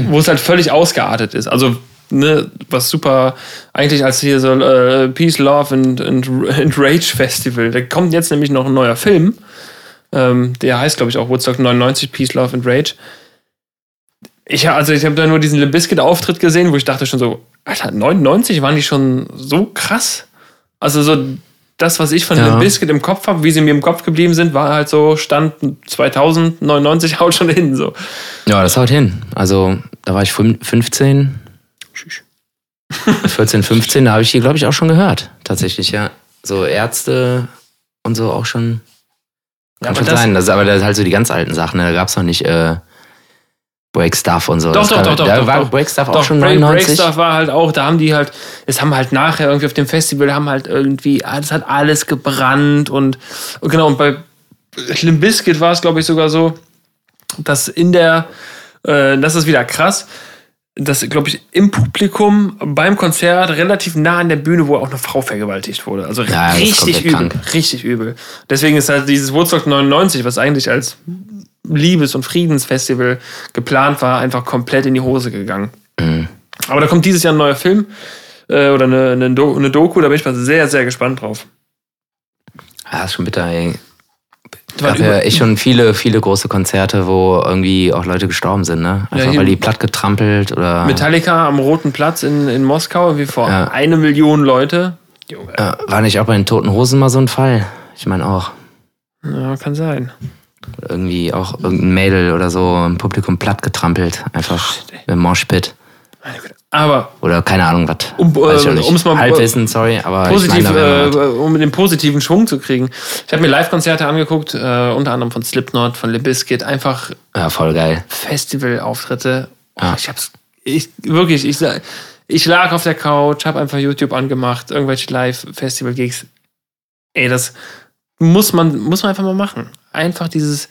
wo es halt völlig ausgeartet ist. Also, ne, was super, eigentlich als hier so äh, Peace, Love and, and, and Rage Festival. Da kommt jetzt nämlich noch ein neuer Film. Ähm, der heißt, glaube ich, auch Woodstock 99, Peace, Love and Rage. Ich, also ich habe da nur diesen Limp Bizkit Auftritt gesehen, wo ich dachte schon so, Alter, 99 waren die schon so krass. Also so das, was ich von Ja. Limp Bizkit im Kopf habe, wie sie mir im Kopf geblieben sind, war halt so Stand 2000, 99 <laughs> haut schon hin so. Ja, das haut hin. Also, da war ich fün- 15, 14, 15, da habe ich die, glaube ich, auch schon gehört. Tatsächlich, ja. So Ärzte und so auch schon. Ja, Kann aber schon das- sein. Das aber das halt so die ganz alten Sachen. ne? Da gab es noch nicht äh, Break Stuff und so. Doch, Das doch, doch, doch. Da doch, war doch. Break Stuff auch Doch, schon Break, 99. Breakstuff war halt auch, da haben die halt, es haben halt nachher irgendwie auf dem Festival haben halt irgendwie, es hat alles gebrannt und, und genau, und bei Limp Bizkit war es, glaube ich, sogar so, dass in der, äh, das ist wieder krass, dass, glaube ich, im Publikum beim Konzert relativ nah an der Bühne, wo auch eine Frau vergewaltigt wurde. Also Ja, das richtig übel. krank. Richtig übel. Deswegen ist halt dieses Woodstock 99, was eigentlich als Liebes- und Friedensfestival geplant war, einfach komplett in die Hose gegangen. Mhm. Aber da kommt dieses Jahr ein neuer Film äh, oder eine, eine, Do eine Doku, da bin ich mal sehr, sehr gespannt drauf. Ja, ist schon bitter, ey. War gab ja echt schon viele, viele große Konzerte, wo irgendwie auch Leute gestorben sind, ne? Einfach hier- weil die platt getrampelt oder. Metallica am Roten Platz in, in Moskau, wie vor Ja. eine Million Leute. Junge. Ja, war nicht auch bei den Toten Hosen mal so ein Fall? Ich meine auch. Ja, kann sein. Irgendwie auch irgendein Mädel oder so im Publikum platt getrampelt. Einfach im Moshpit. Aber Oder keine Ahnung was. Um, auch äh, mal- Halbwissen, sorry, aber positiv, ich wäre äh, was. um den positiven Schwung zu kriegen. Ich habe mir Live-Konzerte angeguckt, äh, unter anderem von Slipknot, von Limp Bizkit, einfach Ja, voll geil. Festivalauftritte. Oh, Ja. Ich hab's, ich, wirklich, ich, ich lag auf der Couch, habe einfach YouTube angemacht, irgendwelche Live-Festival-Gigs. Ey, das muss man, muss man einfach mal machen. Einfach dieses,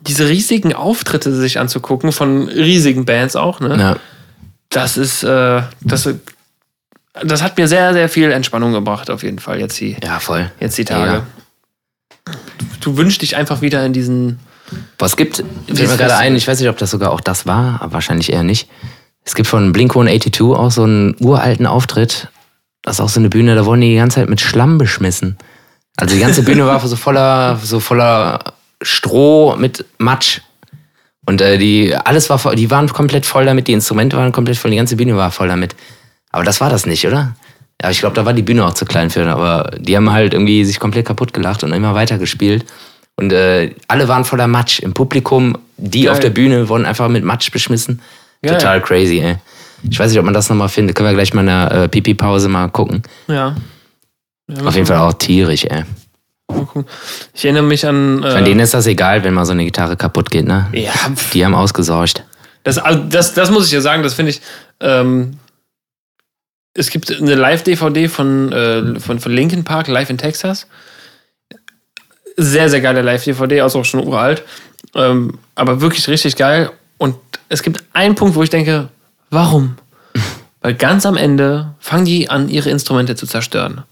diese riesigen Auftritte sich anzugucken, von riesigen Bands auch, ne? Ja. Das ist, äh, das, das hat mir sehr, sehr viel Entspannung gebracht, auf jeden Fall, jetzt die, ja, voll. jetzt die Tage. Mega. Du, du wünschst dich einfach wieder in diesen. Was gibt, fällt mir gerade ein, ich weiß nicht, ob das sogar auch das war, aber wahrscheinlich eher nicht. Es gibt von Blink-182 auch so einen uralten Auftritt. Das ist auch so eine Bühne, da wurden die die ganze Zeit mit Schlamm beschmissen. Also die ganze Bühne war so voller, so voller Stroh mit Matsch. Und äh, die, alles war voll, die waren komplett voll damit, die Instrumente waren komplett voll, die ganze Bühne war voll damit. Aber das war das nicht, oder? Ja, ich glaube, da war die Bühne auch zu klein für, aber die haben halt irgendwie sich komplett kaputt gelacht und immer weiter gespielt. Und äh, alle waren voller Matsch. Im Publikum, die Geil. auf der Bühne wurden einfach mit Matsch beschmissen. Geil. Total crazy, ey. Ich weiß nicht, ob man das nochmal findet. Können wir gleich mal in der äh, Pipi-Pause mal gucken. Ja. ja Auf jeden Fall auch tierisch, ey. Ich erinnere mich an. Äh, Bei denen ist das egal, wenn mal so eine Gitarre kaputt geht, ne? ja, Die haben ausgesorgt. das, also das, das muss ich ja sagen, das finde ich. Ähm, es gibt eine Live-DVD von, äh, von, von Linkin Park, Live in Texas. Sehr, sehr geile Live-DVD, also auch schon uralt. Ähm, aber wirklich richtig geil. Und es gibt einen Punkt, wo ich denke, warum? <laughs> Weil ganz am Ende fangen die an, ihre Instrumente zu zerstören.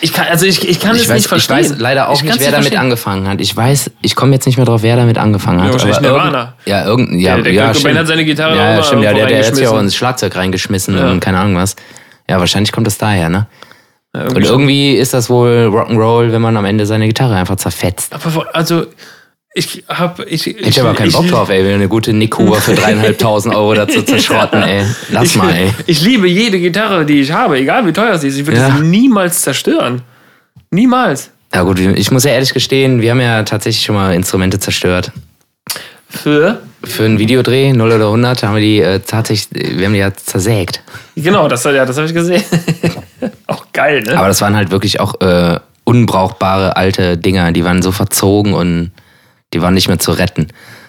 Ich kann, also ich, ich kann Ich es weiß, nicht ich verstehen. weiß leider auch Ich nicht, wer damit verstehen. angefangen hat. Ich weiß, ich komme jetzt nicht mehr drauf, wer damit angefangen hat. Ja, wahrscheinlich aber irgend- Nirvana. Ja, irgendein, ja, Der- der ja, stimmt. hat seine Gitarre ja, immer stimmt, ja, der, der hat ja auch reingeschmissen. ins Schlagzeug reingeschmissen Ja. und keine Ahnung was. Ja, wahrscheinlich kommt das daher, ne? Ja, Und irgendwie schon. irgendwie ist das wohl Rock'n'Roll, wenn man am Ende seine Gitarre einfach zerfetzt. Aber also, ich habe. Ich, ich, Ich aber keinen Bock drauf, ey, eine gute Nickhuber <laughs> für dreieinhalbtausend Euro dazu zerschrotten, ey. Lass ich, mal, ey. Ich liebe jede Gitarre, die ich habe, egal wie teuer sie ist. Ich würde Ja. sie niemals zerstören. Niemals. Ja gut, ich muss ja ehrlich gestehen, wir haben ja tatsächlich schon mal Instrumente zerstört. Für. Für einen Videodreh, 0 oder 100, haben wir die äh, tatsächlich, wir haben die ja zersägt. Genau, das, ja, das habe ich gesehen. <laughs> Auch geil, ne? Aber das waren halt wirklich auch äh, unbrauchbare alte Dinger, die waren so verzogen und die waren nicht mehr zu retten.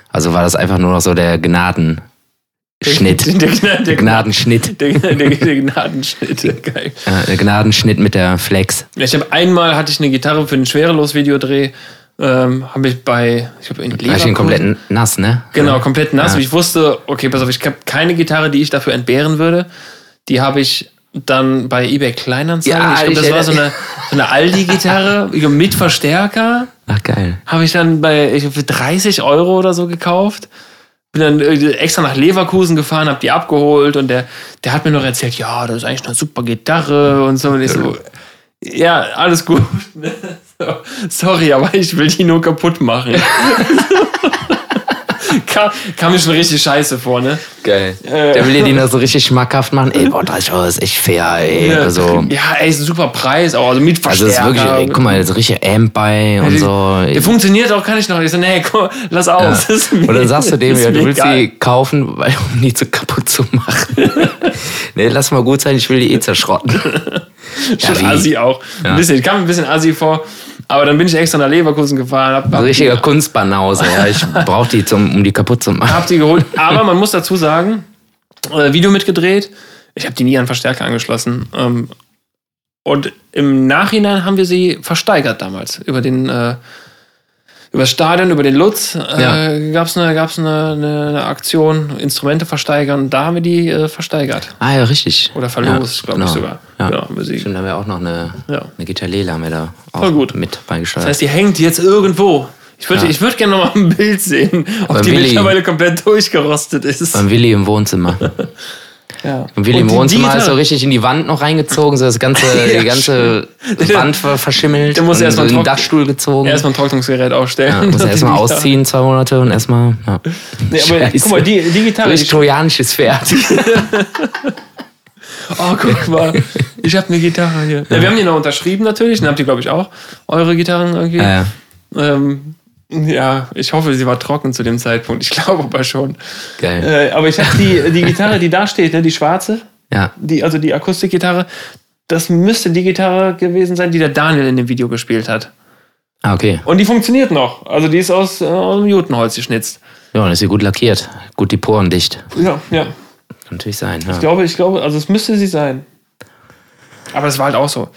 Also war das einfach nur noch so der Gnadenschnitt. <laughs> <laughs> Der, der, der, Gnadenschnitt. der, Gnadenschnitt. Geil. Der Gnadenschnitt mit der Flex. Ich habe einmal hatte ich eine Gitarre für einen Schwerelos-Videodreh. Ähm, habe ich bei, ich glaube in War ich Leverkusen. den komplett nass, ne? Genau, komplett nass. Ja. Und ich wusste, okay, pass auf, ich habe keine Gitarre, die ich dafür entbehren würde. Die habe ich dann bei eBay Kleinanzeigen. Ja, ich glaube, das war so eine, so eine Aldi-Gitarre <laughs> mit Verstärker. Ach geil. Habe ich dann bei ich, für 30 Euro oder so gekauft. Bin dann äh, extra nach Leverkusen gefahren, habe die abgeholt und der, der hat mir noch erzählt, ja, das ist eigentlich eine super Gitarre und so. Und ich so, ja, alles gut. <laughs> So, sorry, aber ich will die nur kaputt machen. <laughs> kam, kam mir schon richtig scheiße vor, ne? Geil. Äh. Der will dir die noch so richtig schmackhaft machen. Ey, boah, 30 Euro ist echt fair, ey. Also, ja, ey, ist ein super Preis, auch, also mit also ist wirklich, ey, guck mal, ist richtig Amp bei und so. Der funktioniert auch, kann ich noch. Ich so, nee, komm, lass aus. <laughs> Ja. Mir- Und dann sagst du dem, ja, du willst egal. die kaufen, weil, um die zu kaputt zu machen. <laughs> nee, lass mal gut sein, ich will die eh zerschrotten. <laughs> <laughs> Schon wie? assi auch. Ja. Ein bisschen, ich kam ein bisschen assi vor. Aber dann bin ich extra nach Leverkusen gefahren. Hab, Ein richtiger Kunstbanause, ja. Ich <laughs> brauche die, zum, um die kaputt zu machen. hab die geholt. <laughs> Aber man muss dazu sagen, äh, Video mitgedreht. Ich habe die nie an Verstärker angeschlossen. Ähm, und im Nachhinein haben wir sie versteigert damals. Über den äh, über das Stadion, über den Lutz äh, Ja. gab es eine, gab's eine, eine, eine Aktion, Instrumente versteigern. Da haben wir die äh, versteigert. Ah ja, richtig. Oder verlost, ja, glaube ich sogar. Ja. Genau, sie- Stimmt, da haben wir auch noch eine, Ja. eine Gitarrele haben wir da auch Voll gut. mit beigesteuert. Das heißt, die hängt jetzt irgendwo. Ich würde Ja. ich würd gerne noch mal ein Bild sehen, ob Beim die Willi. mittlerweile komplett durchgerostet ist. Beim Willi im Wohnzimmer. <laughs> Ja. Und Willi Wohnzimmer ist so richtig in die Wand noch reingezogen, so das ganze, <laughs> Ja, die ganze Wand ver- verschimmelt. Der muss und erst mal so in den trocken- Dachstuhl gezogen. Erstmal ein Trocknungsgerät aufstellen. ja, muss <laughs> erstmal ausziehen, zwei Monate und erstmal. Ja. Nee, aber Scheiße. guck mal, die, die Gitarre. Richtig trojanisches Pferd. <laughs> oh, guck mal. Ich habe eine Gitarre hier. Ja, wir haben die noch unterschrieben natürlich. Dann habt ihr, glaube ich, auch eure Gitarren irgendwie. Ja, ja. Ähm, ja, ich hoffe, sie war trocken zu dem Zeitpunkt. Ich glaube aber schon. Geil. Äh, aber ich habe die, die Gitarre, die da steht, ne, die schwarze, Ja. die, also die Akustikgitarre, das müsste die Gitarre gewesen sein, die der Daniel in dem Video gespielt hat. Ah, okay. Und die funktioniert noch. Also die ist aus, äh, aus Jutenholz geschnitzt. Ja, und ist sie gut lackiert. Gut die Poren dicht. Ja, ja. Kann natürlich sein. Ja. Ich glaube, ich glaube, also es müsste sie sein. Aber das war halt auch so.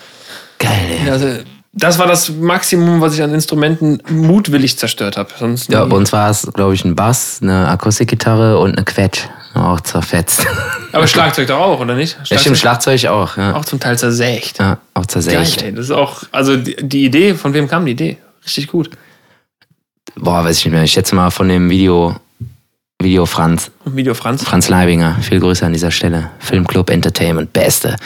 Geil, ey. Also, das war das Maximum, was ich an Instrumenten mutwillig zerstört habe. Sonst Ja, bei uns war es, glaube ich, ein Bass, eine Akustikgitarre und eine Quetsch. Auch zerfetzt. <laughs> Aber Schlagzeug doch auch, oder nicht? Ja, stimmt, Schlagzeug auch. Ja, auch zum Teil zersägt. ja auch Geil, zersägt. ey. Das ist auch, also die, die Idee, von wem kam die Idee? Richtig gut. Boah, weiß ich nicht mehr. Ich schätze mal von dem Video, Video Franz. Video Franz. Franz Leibinger. Viel Grüße an dieser Stelle. Filmclub Entertainment, beste.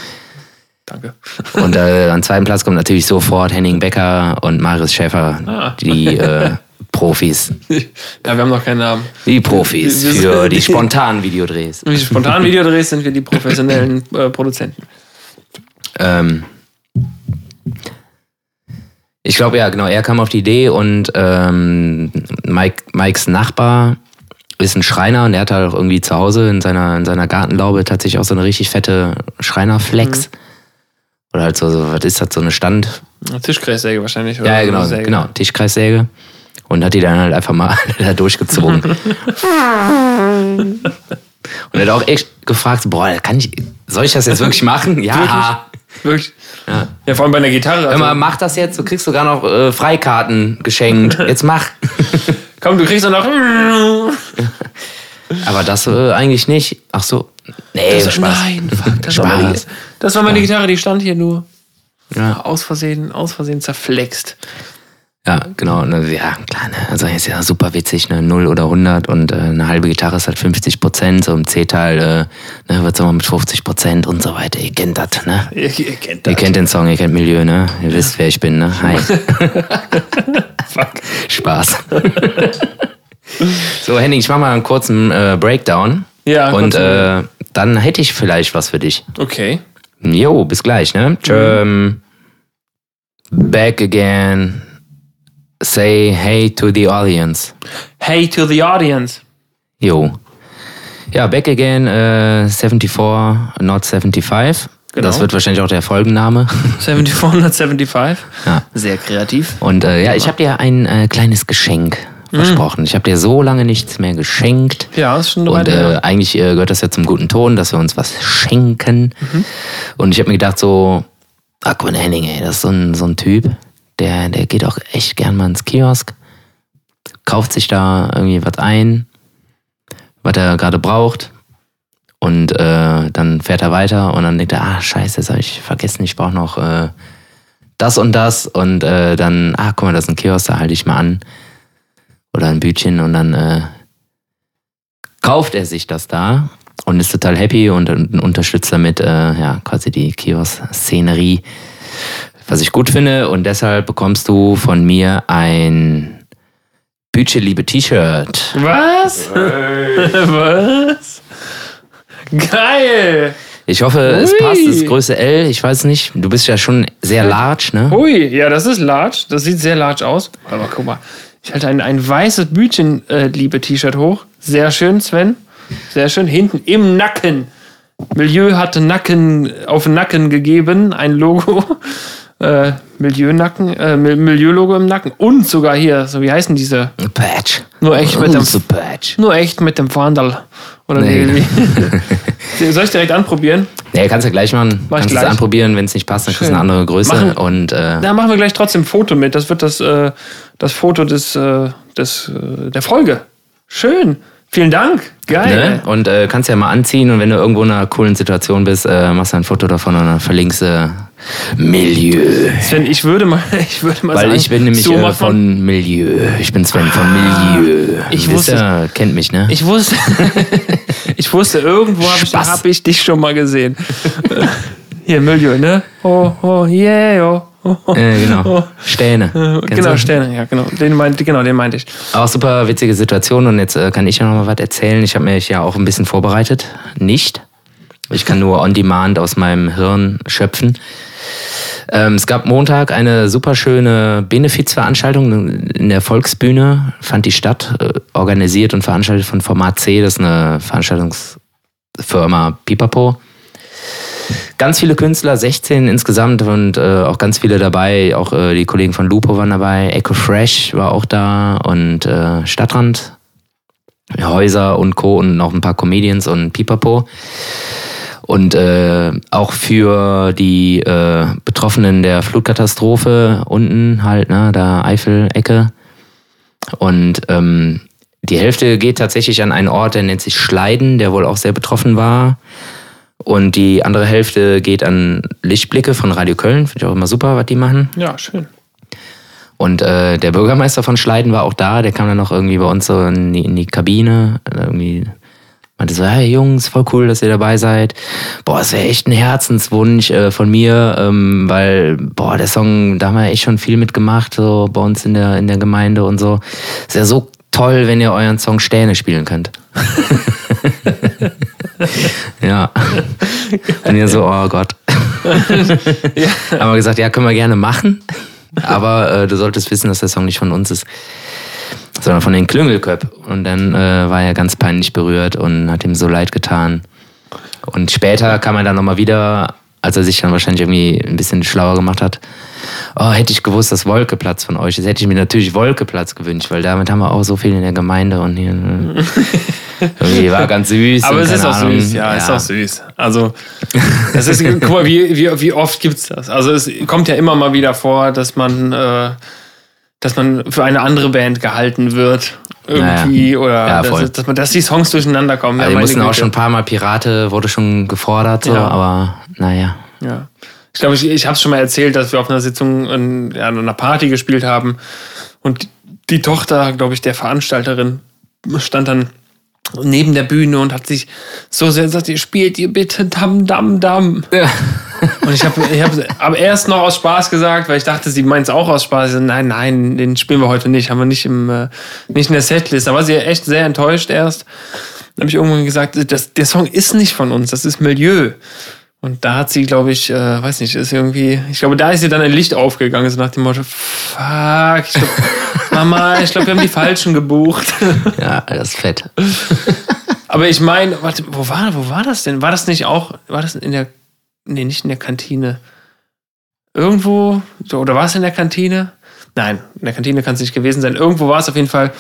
Danke. Und äh, an zweiten Platz kommt natürlich sofort Henning Becker und Marius Schäfer, Ah. die äh, Profis. <laughs> Ja, wir haben noch keinen Namen. Die Profis für die spontanen Videodrehs. Wenn ich spontan Video drehst, sind wir die professionellen <laughs> äh, Produzenten. Ähm, ich glaube, ja, genau, er kam auf die Idee und ähm, Mike, Mikes Nachbar ist ein Schreiner und er hat halt auch irgendwie zu Hause in seiner, in seiner Gartenlaube tatsächlich auch so eine richtig fette Schreinerflex. Oder halt so, so, was ist das, so eine Stand, Eine Tischkreissäge wahrscheinlich. Oder Ja, genau, Säge. genau, Tischkreissäge. Und hat die dann halt einfach mal <laughs> da durchgezogen. <laughs> und er hat auch echt gefragt, boah, kann ich, soll ich das jetzt wirklich machen? Ja. Wirklich? ja. Ja, vor allem bei einer Gitarre. Hör Also, mal, mach das jetzt, du kriegst sogar noch äh, Freikarten geschenkt. <laughs> Jetzt mach. komm, du kriegst dann noch. Aber das äh, eigentlich nicht. Ach so. Nee, Das, Spaß. nein, fuck, das, Spaß. Das war meine Gitarre, die stand hier nur. Ja. Aus Versehen, aus Versehen zerflext. Ja, genau. Ne, ja, klar, ne, also ist ja super witzig, ne, 0 oder 100 und äh, eine halbe Gitarre ist halt 50 Prozent, so im C-Teil äh, ne, wird es mal mit 50 Prozent und so weiter. Ihr kennt das, ne? Ihr, <laughs> ihr kennt Ihr das. kennt den Song, ihr kennt Milieu, ne? Ihr wisst, wer ich bin, ne? Hi. <laughs> Fuck. Spaß. <laughs> so, Henning, ich mach mal einen kurzen äh, Breakdown. Ja, Und äh, dann hätte ich vielleicht was für dich. Okay. Jo, bis gleich, ne? Ähm, back again. Say hey to the audience. Hey to the audience. Jo. Ja, back again, äh, 74, not 75. Genau. Das wird wahrscheinlich auch der Folgenname. <laughs> 7475. Ja. Sehr kreativ. Und äh, ja, ich habe dir ein äh, kleines Geschenk versprochen. Ich habe dir so lange nichts mehr geschenkt. Ja, ist schon eine Und Weile äh, eigentlich äh, gehört das ja zum guten Ton, dass wir uns was schenken. Mhm. Und ich habe mir gedacht so, guck mal, der Henning, ey, das ist so ein, so ein Typ, der, der geht auch echt gern mal ins Kiosk, kauft sich da irgendwie was ein, was er gerade braucht. Und äh, dann fährt er weiter und dann denkt er, ah, scheiße, jetzt habe ich vergessen, ich brauche noch äh, das und das. Und äh, dann, ah, guck mal, das ist ein Kiosk, da halte ich mal an. Oder ein Bütchen und dann äh, kauft er sich das da und ist total happy und, und unterstützt damit äh, ja quasi die Kiosk-Szenerie, was ich gut finde. Und deshalb bekommst du von mir ein Bütche-Liebe T-Shirt. Was? <laughs> Was? Geil! Ich hoffe, es Ui. passt. Es ist Größe L. Ich weiß nicht. Du bist ja schon sehr large, ne? Hui, ja, das ist large. Das sieht sehr large aus. Aber guck mal, ich halte ein, ein weißes Bütchen-Liebe-T-Shirt hoch. Sehr schön, Sven. Sehr schön. Hinten im Nacken. Milieu hatte Nacken auf Nacken gegeben, ein Logo. <laughs> äh, Milieunacken, äh, Mil- Milieulogo im Nacken und sogar hier, so wie heißen diese? Patch. Nur echt mit dem, Patch. nur echt mit dem Wandel. Oder Nee. <laughs> <laughs> Soll ich direkt anprobieren? Nee, kannst du gleich machen. Mach kannst du es anprobieren, wenn es nicht passt, dann kriegst du eine andere Größe. Machen- Und äh, Da machen wir gleich trotzdem ein Foto mit. Das wird das, äh, das Foto des, äh, des, äh, der Folge. Schön. Vielen Dank. Geil. ne? und äh, kannst ja mal anziehen und wenn du irgendwo in einer coolen Situation bist, äh, machst du ein Foto davon und dann verlinkst du Milieu. Sven, ich würde mal, <laughs> ich würde mal Weil sagen, ich bin nämlich so äh, von Milieu. Ich bin Sven von Milieu. ich Wisst wusste- ihr, kennt mich, ne? Ich wusste, <laughs> ich wusste, irgendwo habe ich, hab ich dich schon mal gesehen. <laughs> Hier, Milieu, ne? Oh, oh, yeah, oh. Äh, genau. <laughs> Oh. Stähne. Kennst Genau, du? Sterne, ja, genau. Den meinte, genau, den meinte ich. Auch super witzige Situation und jetzt äh, kann ich ja noch mal was erzählen. Ich habe mich ja auch ein bisschen vorbereitet. Nicht. Ich kann nur on demand aus meinem Hirn schöpfen. Ähm, es gab Montag eine super schöne Benefizveranstaltung in der Volksbühne, fand die statt, äh, organisiert und veranstaltet von Format C, das ist eine Veranstaltungsfirma Pipapo. Ganz viele Künstler, 16 insgesamt und äh, auch ganz viele dabei. Auch äh, die Kollegen von Lupo waren dabei. Echo Fresh war auch da und äh, Stadtrand, Häuser und Co. und noch ein paar Comedians und Pipapo. Und äh, auch für die äh, Betroffenen der Flutkatastrophe unten halt, ne, da Eifel-Ecke. Und ähm, die Hälfte geht tatsächlich an einen Ort, der nennt sich Schleiden, der wohl auch sehr betroffen war. Und die andere Hälfte geht an Lichtblicke von Radio Köln. Finde ich auch immer super, was die machen. Ja, schön. Und äh, der Bürgermeister von Schleiden war auch da. Der kam dann noch irgendwie bei uns so in die, in die Kabine. Irgendwie meinte so, hey Jungs, voll cool, dass ihr dabei seid. Boah, es wäre echt ein Herzenswunsch äh, von mir, ähm, weil, boah, der Song, da haben wir echt schon viel mitgemacht, so bei uns in der, in der Gemeinde und so. Es wäre so toll, wenn ihr euren Song Stähne spielen könnt. <laughs> ja. Und ihr so, oh Gott. Haben wir gesagt, ja, können wir gerne machen. Aber äh, du solltest wissen, dass der Song nicht von uns ist, sondern von den Klüngelköp. Und dann äh, war er ganz peinlich berührt und hat ihm so leid getan. Und später kam er dann nochmal wieder, als er sich dann wahrscheinlich irgendwie ein bisschen schlauer gemacht hat. Oh, hätte ich gewusst, dass Wolkeplatz von euch ist, hätte ich mir natürlich Wolkeplatz gewünscht, weil damit haben wir auch so viel in der Gemeinde und hier. äh, <laughs> irgendwie war ganz süß. Aber es ist auch Ahnung, süß, ja, ist auch süß. Also, <laughs> das ist, guck mal, wie, wie, wie oft gibt's das? Also, es kommt ja immer mal wieder vor, dass man, äh, dass man für eine andere Band gehalten wird. Irgendwie, oder Ja, dass, dass, man, dass die Songs durcheinander kommen. Also Ja, wir mussten auch Güte. schon ein paar Mal Pirate, wurde schon gefordert, so, Ja. aber naja. Ja. Ich glaube, ich, ich habe es schon mal erzählt, dass wir auf einer Sitzung in, ja, an einer Party gespielt haben und die Tochter, glaube ich, der Veranstalterin stand dann neben der Bühne und hat sich so sehr gesagt, ihr spielt ihr bitte Dam Dam Dam. <laughs> Und ich habe ich hab, aber erst noch aus Spaß gesagt, weil ich dachte, sie meint es auch aus Spaß. Nein, nein, den spielen wir heute nicht, haben wir nicht, im, äh, nicht in der Setlist. Da war sie echt sehr enttäuscht erst. Dann habe ich irgendwann gesagt, das, der Song ist nicht von uns, das ist Milieu. Und da hat sie, glaube ich, äh, weiß nicht, ist irgendwie, ich glaube, da ist ihr dann ein Licht aufgegangen, so nach dem Motto, fuck, ich glaub, <laughs> Mama, ich glaube, wir haben die Falschen gebucht. Ja, das ist fett. <laughs> Aber ich meine, warte, wo war, wo war das denn? War das nicht auch, war das in der, nee, nicht in der Kantine. Irgendwo, so, oder war es in der Kantine? Nein, in der Kantine kann es nicht gewesen sein. Irgendwo war es auf jeden Fall.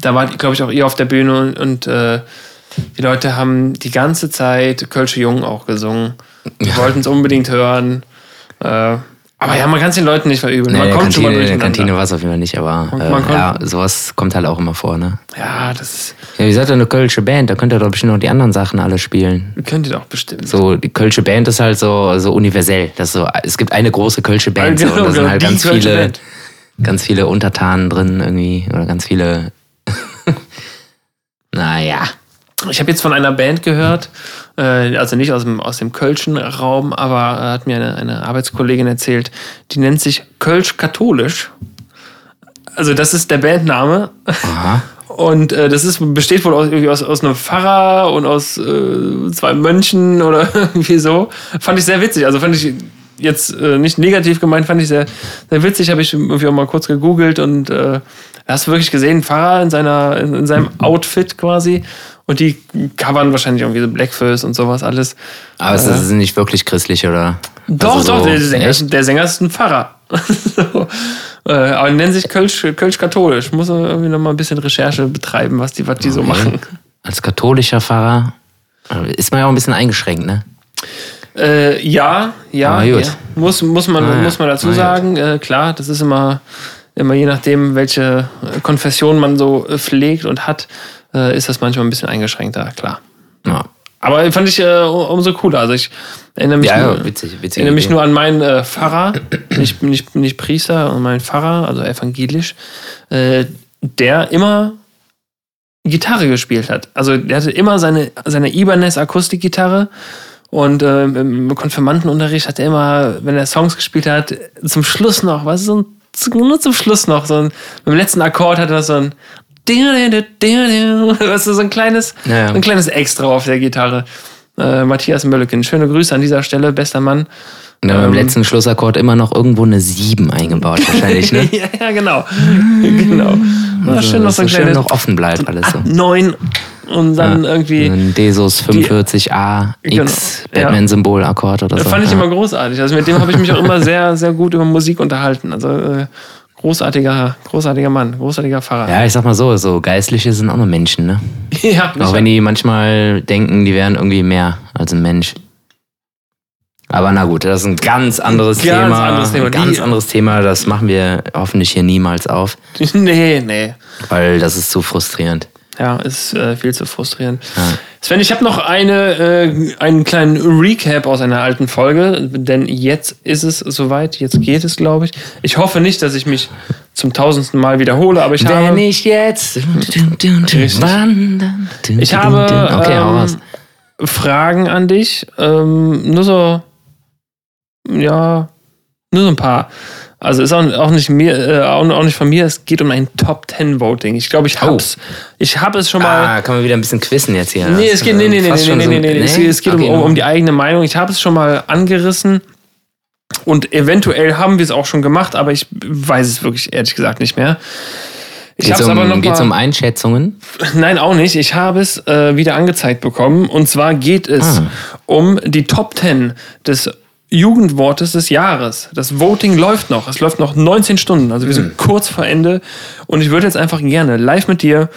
Da war, glaube ich, auch ihr auf der Bühne und, und äh, die Leute haben die ganze Zeit Kölsche Jungen auch gesungen. Die wollten es unbedingt hören. Äh, aber ja, man kann es den Leuten nicht verübeln. Nee, man kommt schon mal Kantine, in der. Kantine war es auf jeden Fall nicht, aber äh, ja, sowas kommt halt auch immer vor, ne? Ja, das Ja, ihr seid ja eine kölsche Band, da könnt ihr doch bestimmt noch die anderen Sachen alle spielen. könnt ihr doch bestimmt. So, die kölsche Band ist halt so, so universell. Das ist so, es gibt eine große kölsche Band so, und da sind Genau, halt ganz Kölsche viele, Band. ganz viele Untertanen drin irgendwie oder ganz viele. <laughs> naja. Ich habe jetzt von einer Band gehört, äh, also nicht aus dem, aus dem Kölschen Raum, aber äh, hat mir eine, eine Arbeitskollegin erzählt, die nennt sich Kölsch-Katholisch. Also das ist der Bandname. Aha. <laughs> Und äh, das ist, besteht wohl aus, irgendwie aus, aus einem Pfarrer und aus äh, zwei Mönchen oder <laughs> irgendwie so. Fand ich sehr witzig. Also fand ich jetzt äh, nicht negativ gemeint, fand ich sehr, sehr witzig. Habe ich irgendwie auch mal kurz gegoogelt und äh, hast du wirklich gesehen, Pfarrer in, seiner, in, in seinem Outfit quasi. Und die covern wahrscheinlich irgendwie so Blackfurs und sowas alles. Aber es ist nicht wirklich christlich, oder? Doch, Also doch, so- der, Sänger, ist- der Sänger ist ein Pfarrer. <laughs> so. äh, aber nennen sich Kölsch, Kölsch-katholisch. Muss man irgendwie noch mal ein bisschen Recherche betreiben, was die, was die so machen. Als katholischer Pfarrer äh, ist man ja auch ein bisschen eingeschränkt, ne? Äh, ja, ja, gut. ja. Muss, muss, man, Ah, muss man dazu Ah, sagen. Äh, klar, das ist immer, immer je nachdem, welche äh, Konfession man so äh, pflegt und hat, äh, ist das manchmal ein bisschen eingeschränkter, klar. Ja, Aber fand ich äh, umso cooler. Also ich erinnere mich, ja, nur, witzig, witzig. erinnere mich nur an meinen äh, Pfarrer, <clears throat> nicht, nicht, nicht Priester, sondern meinen Pfarrer, also evangelisch, äh, der immer Gitarre gespielt hat. Also der hatte immer seine, seine Ibanez Akustikgitarre und äh, im Konfirmandenunterricht hat er immer, wenn er Songs gespielt hat, zum Schluss noch, was so ein, nur zum Schluss noch, so ein, beim letzten Akkord hat er so ein <laughs> Weißt du, so ein kleines, Ja, ja. ein kleines Extra auf der Gitarre. Äh, Matthias Mölleken, schöne Grüße an dieser Stelle, bester Mann. Und ähm, beim letzten Schlussakkord immer noch irgendwo eine 7 eingebaut, wahrscheinlich, ne? <laughs> ja, ja, genau. genau. Ja, schön dass so ein schön noch offen bleibt alles so. 9 und dann irgendwie. Ein Desus 45a Genau, X ja. Batman-Symbol-Akkord oder Das so. fand ich ja. immer großartig. Also mit dem habe ich mich auch immer <laughs> sehr, sehr gut über Musik unterhalten. Also äh, großartiger, großartiger Mann, großartiger Pfarrer. Ja, ich sag mal so, so Geistliche sind auch nur Menschen, ne? <laughs> ja Auch wenn die manchmal denken, die wären irgendwie mehr als ein Mensch. Aber na gut, das ist ein ganz anderes Ganz Thema. anderes Thema. Ein ganz Die- anderes Thema. Das machen wir hoffentlich hier niemals auf, <laughs> nee, nee. weil das ist zu frustrierend. Ja, ist äh, viel zu frustrierend. Ja. Sven, ich habe noch eine, äh, einen kleinen Recap aus einer alten Folge, denn jetzt ist es soweit, jetzt geht es, glaube ich. Ich hoffe nicht, dass ich mich zum tausendsten Mal wiederhole, aber ich habe, ich jetzt Richtig. wandern. ich habe Okay, ähm, Fragen an dich. Ähm, nur so, ja, nur so ein paar. Also ist auch, auch nicht mir, äh, auch, nicht von mir. Es geht um ein Top 10 Voting. Ich glaube, ich Oh. hab's. Ich habe es schon mal. Ah, kann man wieder ein bisschen quizzen jetzt hier. Nee, es geht, nee, nee, nee, nee, schon nee, so- nee, nee, Es, es geht Okay, um, um, um die eigene Meinung. Ich habe es schon mal angerissen und eventuell haben wir es auch schon gemacht, aber ich weiß es wirklich ehrlich gesagt nicht mehr. Ich Geht's es aber noch um, geht's mal, um Einschätzungen? Nein, auch nicht. Ich habe es äh, wieder angezeigt bekommen. Und zwar geht es Ah. um die Top 10 des Jugendwortes des Jahres. Das Voting läuft noch. Es läuft noch 19 Stunden. Also wir sind kurz vor Ende. Und ich würde jetzt einfach gerne live mit dir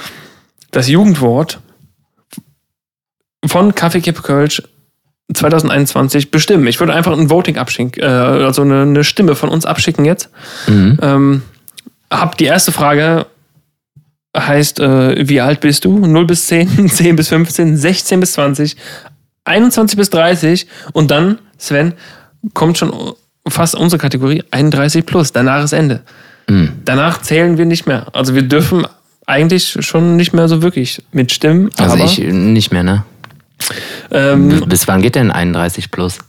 das Jugendwort von Kaffee Kippe Kölsch 2021 bestimmen. Ich würde einfach ein Voting abschicken, äh, also eine, eine Stimme von uns abschicken jetzt. Mhm. Ähm, hab die erste Frage heißt, äh, wie alt bist du? 0 bis 10, 10 <laughs> bis 15, 16 bis 20, 21 bis 30 und dann, Sven, kommt schon fast unsere Kategorie 31 plus. Danach ist Ende. Mhm. Danach zählen wir nicht mehr. Also wir dürfen eigentlich schon nicht mehr so wirklich mitstimmen. Also ich nicht mehr, ne? ähm, Bis wann geht denn 31 plus?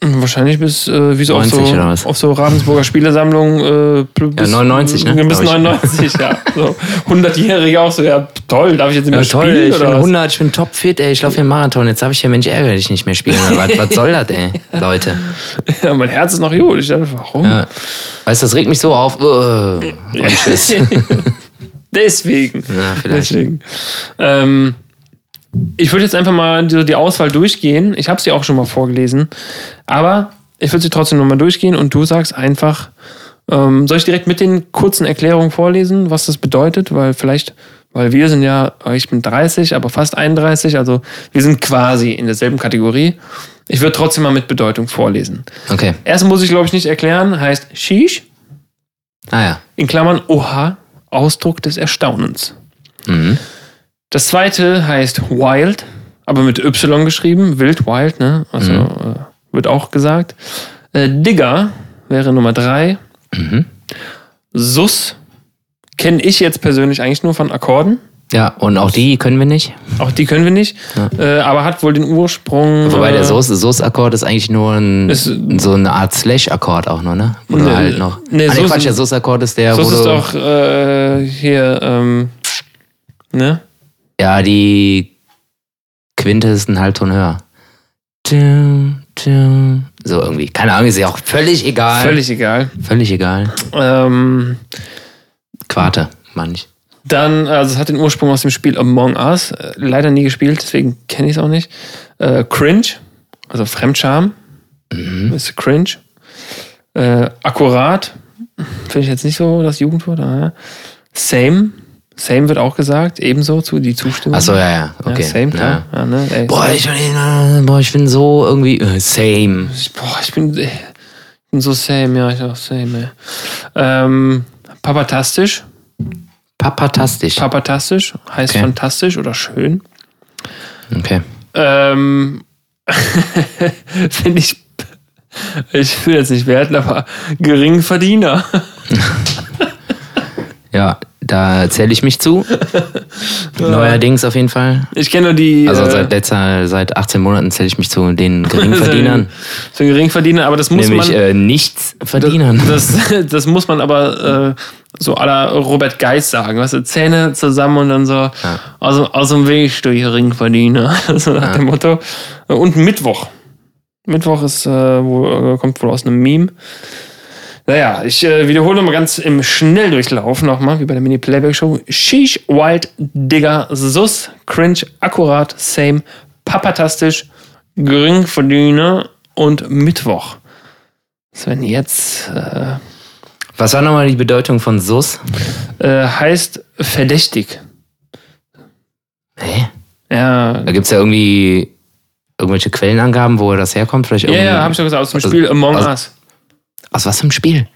Wahrscheinlich bis äh, wie so auf 90 so, oder was? auf so Ravensburger Spielesammlung äh, bis, 99, ne? Bis Glaub ich. 99, ja. So 100-Jährige auch so, ja toll, darf ich jetzt nicht mehr Ja, toll, spielen ich bin oder was? 100, ich bin topfit, ey, ich laufe hier Marathon, jetzt habe ich ja Mensch ärgere dich nicht mehr spielen. was, was soll das, ey, <laughs> Leute? Ja, mein Herz ist noch gut. Ich dachte, warum? Ja. Weißt du, das regt mich so auf. Uh, und <laughs> tschüss. Deswegen. Ja, vielleicht. Deswegen. Ähm, ich würde jetzt einfach mal die, die Auswahl durchgehen. Ich habe sie auch schon mal vorgelesen. Aber ich würde sie trotzdem nochmal durchgehen und du sagst einfach, ähm, soll ich direkt mit den kurzen Erklärungen vorlesen, was das bedeutet? Weil vielleicht, weil wir sind ja, ich bin 30, aber fast 31, also wir sind quasi in derselben Kategorie. Ich würde trotzdem mal mit Bedeutung vorlesen. Okay. Erst muss ich, glaube ich, nicht erklären, heißt Shish, Ah ja. in Klammern Oha, Ausdruck des Erstaunens. Mhm. Das zweite heißt Wild, aber mit Y geschrieben, wild, wild, ne? Also Mhm. äh, wird auch gesagt. Äh, Digger wäre Nummer drei. Mhm. Sus kenne ich jetzt persönlich eigentlich nur von Akkorden. Ja, und auch die können wir nicht. Auch die können wir nicht. Äh, aber hat wohl den Ursprung. Wobei äh, der Soße- Soße-Akkord ist eigentlich nur ein, Ist- so eine Art Slash-Akkord auch nur, ne? Oder Nee, halt noch. nee, ah, nee, Quatsch, der Soße-Akkord ist der, Sus wo ist du, doch äh, hier, ähm, ne? Ja, die Quinte ist ein Halbton höher. So irgendwie. Keine Ahnung, ist ja auch völlig egal. Völlig egal. Völlig egal. Ähm, Quarte, manch. Dann, also es hat den Ursprung aus dem Spiel Among Us. Äh, leider nie gespielt, deswegen kenne ich es auch nicht. Äh, Cringe, also Fremdscham. Ist cringe. Äh, akkurat. Finde ich jetzt nicht so das Jugendwort. Same. Same wird auch gesagt. Ebenso zu die Zustimmung. Achso, ja, ja. Okay. Ja, same, klar. Ja. ne? Ey, Boah, same. ich bin, äh, boah, ich bin so irgendwie. Äh, same. Boah, ich bin, ich bin so same, ja, ich auch same, ey. Ähm, papatastisch. Papatastisch. Papatastisch heißt Okay. fantastisch oder schön. Okay. Ähm, <laughs> finde ich, ich will jetzt nicht werten, aber Geringverdiener. <laughs> Ja, da zähle ich mich zu. <laughs> Neuerdings auf jeden Fall. Ich kenne nur die. Also äh, seit letzter, seit 18 Monaten zähle ich mich zu den <laughs> Geringverdienern. So Geringverdiener, aber das muss nämlich man. äh, nichts verdienen. Das, <laughs> das muss man aber äh, so aller Robert Geis sagen. Weißt du, Zähne zusammen und dann so aus, dem- aus dem Weg, du Geringverdiener. so nach dem Motto. Und Mittwoch. Mittwoch ist, äh, wo, äh, kommt wohl aus einem Meme. Naja, ich äh, wiederhole nochmal ganz im Schnelldurchlauf nochmal, wie bei der Mini-Playback-Show. Sheesh, Wild, Digger, Sus, Cringe, Akkurat, Same, Papatastisch, Geringverdiener und Mittwoch. Sven, jetzt äh, Was war nochmal die Bedeutung von Sus? äh, heißt verdächtig. Hä? Ja, Da gibt es ja irgendwie irgendwelche Quellenangaben, wo das herkommt. Vielleicht ja, ja habe ich doch gesagt, aus dem Also- Spiel Among also- Us. Aus was für einem Spiel?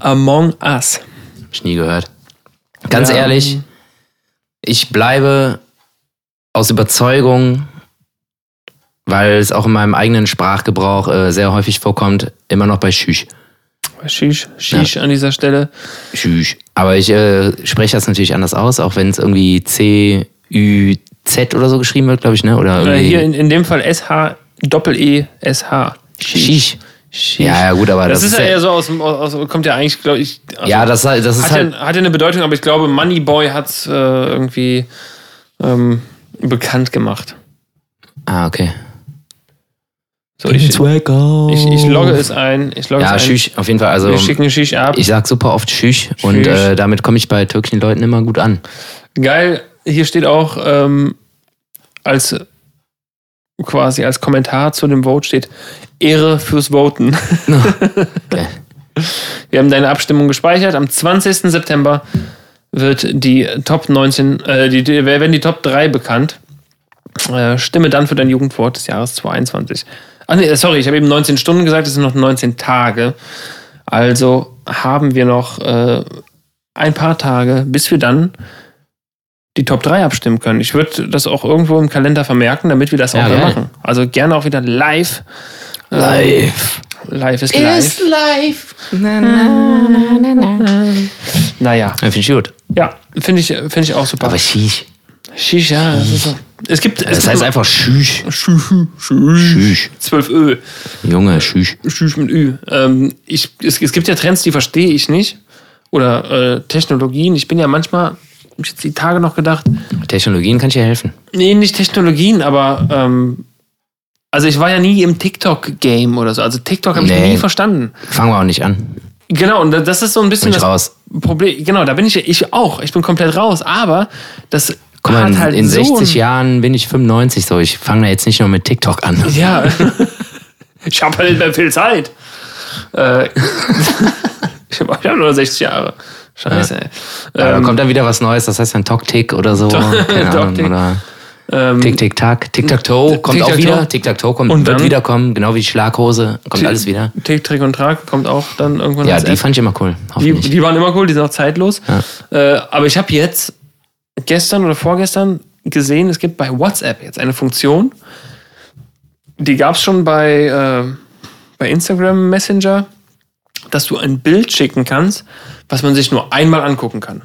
Among Us. Hab ich nie gehört. Ganz Ja. ehrlich, ich bleibe aus Überzeugung, weil es auch in meinem eigenen Sprachgebrauch äh, sehr häufig vorkommt, immer noch bei Schüch. Shish, Shish an dieser Stelle. Schüch. Aber ich äh, spreche das natürlich anders aus, auch wenn es irgendwie C, Ü, Z oder so geschrieben wird, glaube ich, ne? Oder Äh, irgendwie. hier in, in dem Fall SH, Doppel-E-S-H. Shish. Shish. Ja, ja, gut, aber Das, das, ist ja eher so aus dem, aus, aus- kommt ja eigentlich, glaube ich, also ja, das, das ist hat, halt. ja, hat ja eine Bedeutung, aber ich glaube, Moneyboy hat es äh, irgendwie ähm, bekannt gemacht. Ah, okay. So, ich, ich, ich logge es ein. Ich logge Ja, es ein. Schüch, auf jeden Fall. Also, Wir schicken Shish ab. ich sag super oft Schüch und Schüch. äh, damit komme ich bei türkischen Leuten immer gut an. Geil, hier steht auch ähm, als quasi als Kommentar zu dem Vote steht Ehre fürs Voten. <laughs> Geil. Wir haben deine Abstimmung gespeichert. Am 20. September wird die Top 19, äh, die, die, werden die Top 3 bekannt. Äh, stimme dann für dein Jugendwort des Jahres 2021. Ach nee, sorry, ich habe eben 19 Stunden gesagt, es sind noch 19 Tage. Also haben wir noch äh, ein paar Tage, bis wir dann die Top 3 abstimmen können. Ich würde das auch irgendwo im Kalender vermerken, damit wir das Ja, auch wieder machen. Also gerne auch wieder live. Live. Live ist live. live. Naja, Ja, Finde ich gut. ja, finde ich, finde ich auch super. Aber Schüch. Shisha, das ist so. Es gibt. Es Das heißt einfach Schüch. Schüch. Schüch. 12 Ö. Junge, Schüch. Schüch mit Ü. Ähm, ich, es, es gibt ja Trends, die verstehe ich nicht. Oder äh, Technologien. Ich bin ja manchmal, hab ich jetzt die Tage noch gedacht, Technologien kann ich dir helfen. nee, nicht Technologien, aber ähm, also ich war ja nie im TikTok-Game oder so. Also TikTok habe ich Nee. nie verstanden. Fangen wir auch nicht an. Genau, und das ist so ein bisschen Bin ich das raus. Problem. Genau, da bin ich ich auch. Ich bin komplett raus. Aber das Guck mal, hat in, halt in so 60 ein- Jahren bin ich 95 so. Ich fange da jetzt nicht nur mit TikTok an. Ja. <laughs> ich habe halt nicht mehr viel Zeit. Äh, <laughs> ich habe hab nur 60 Jahre. Scheiße. Da Ähm, kommt dann wieder was Neues, das heißt dann Tok-Tick oder so. <laughs> Keine Ahnung. Oder ähm, Tick-Tick-Tack. Tic-Tac-Toe kommt auch wieder. Tic-Tac-Toe kommt, Und wird wiederkommen. Genau wie die Schlaghose. Kommt alles wieder. Tick, Trick und Trag kommt auch dann irgendwann Ja, die fand ich immer cool. die, die waren immer cool, die sind auch zeitlos. Ja. Äh, aber ich habe jetzt gestern oder vorgestern gesehen, es gibt bei WhatsApp jetzt eine Funktion, die gab es schon bei, äh, bei Instagram Messenger, dass du ein Bild schicken kannst, was man sich nur einmal angucken kann.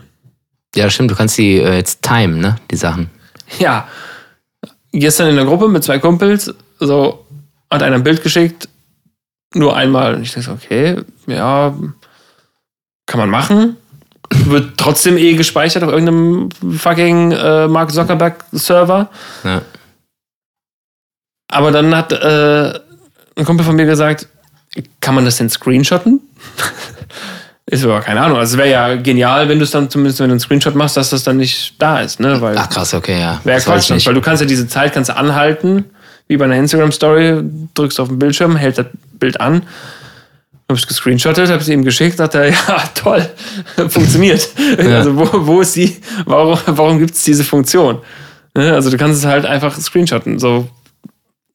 Ja, stimmt. Du kannst die äh, jetzt timen, ne? Die Sachen. Ja, gestern in der Gruppe mit zwei Kumpels, so hat einer ein Bild geschickt, nur einmal. Und ich dachte, so, okay, ja, kann man machen. Wird trotzdem eh gespeichert auf irgendeinem fucking äh, Mark Zuckerberg-Server. Ja. Aber dann hat äh, ein Kumpel von mir gesagt, kann man das denn screenshotten? <laughs> ist aber keine Ahnung. Also es wäre ja genial, wenn du es dann zumindest, wenn du einen Screenshot machst, dass das dann nicht da ist, ne? Weil Ach krass, okay, ja. Wäre Quatsch, ich nicht. weil du kannst ja diese Zeit kannst anhalten, wie bei einer Instagram-Story, drückst auf den Bildschirm, hält das Bild an, habe ich gescreenshottet, habe es ihm geschickt, sagt er, <laughs> ja, toll, <laughs> funktioniert. Ja. Also wo, wo ist die, warum, warum gibt es diese Funktion? Ne, also du kannst es halt einfach screenshotten. So,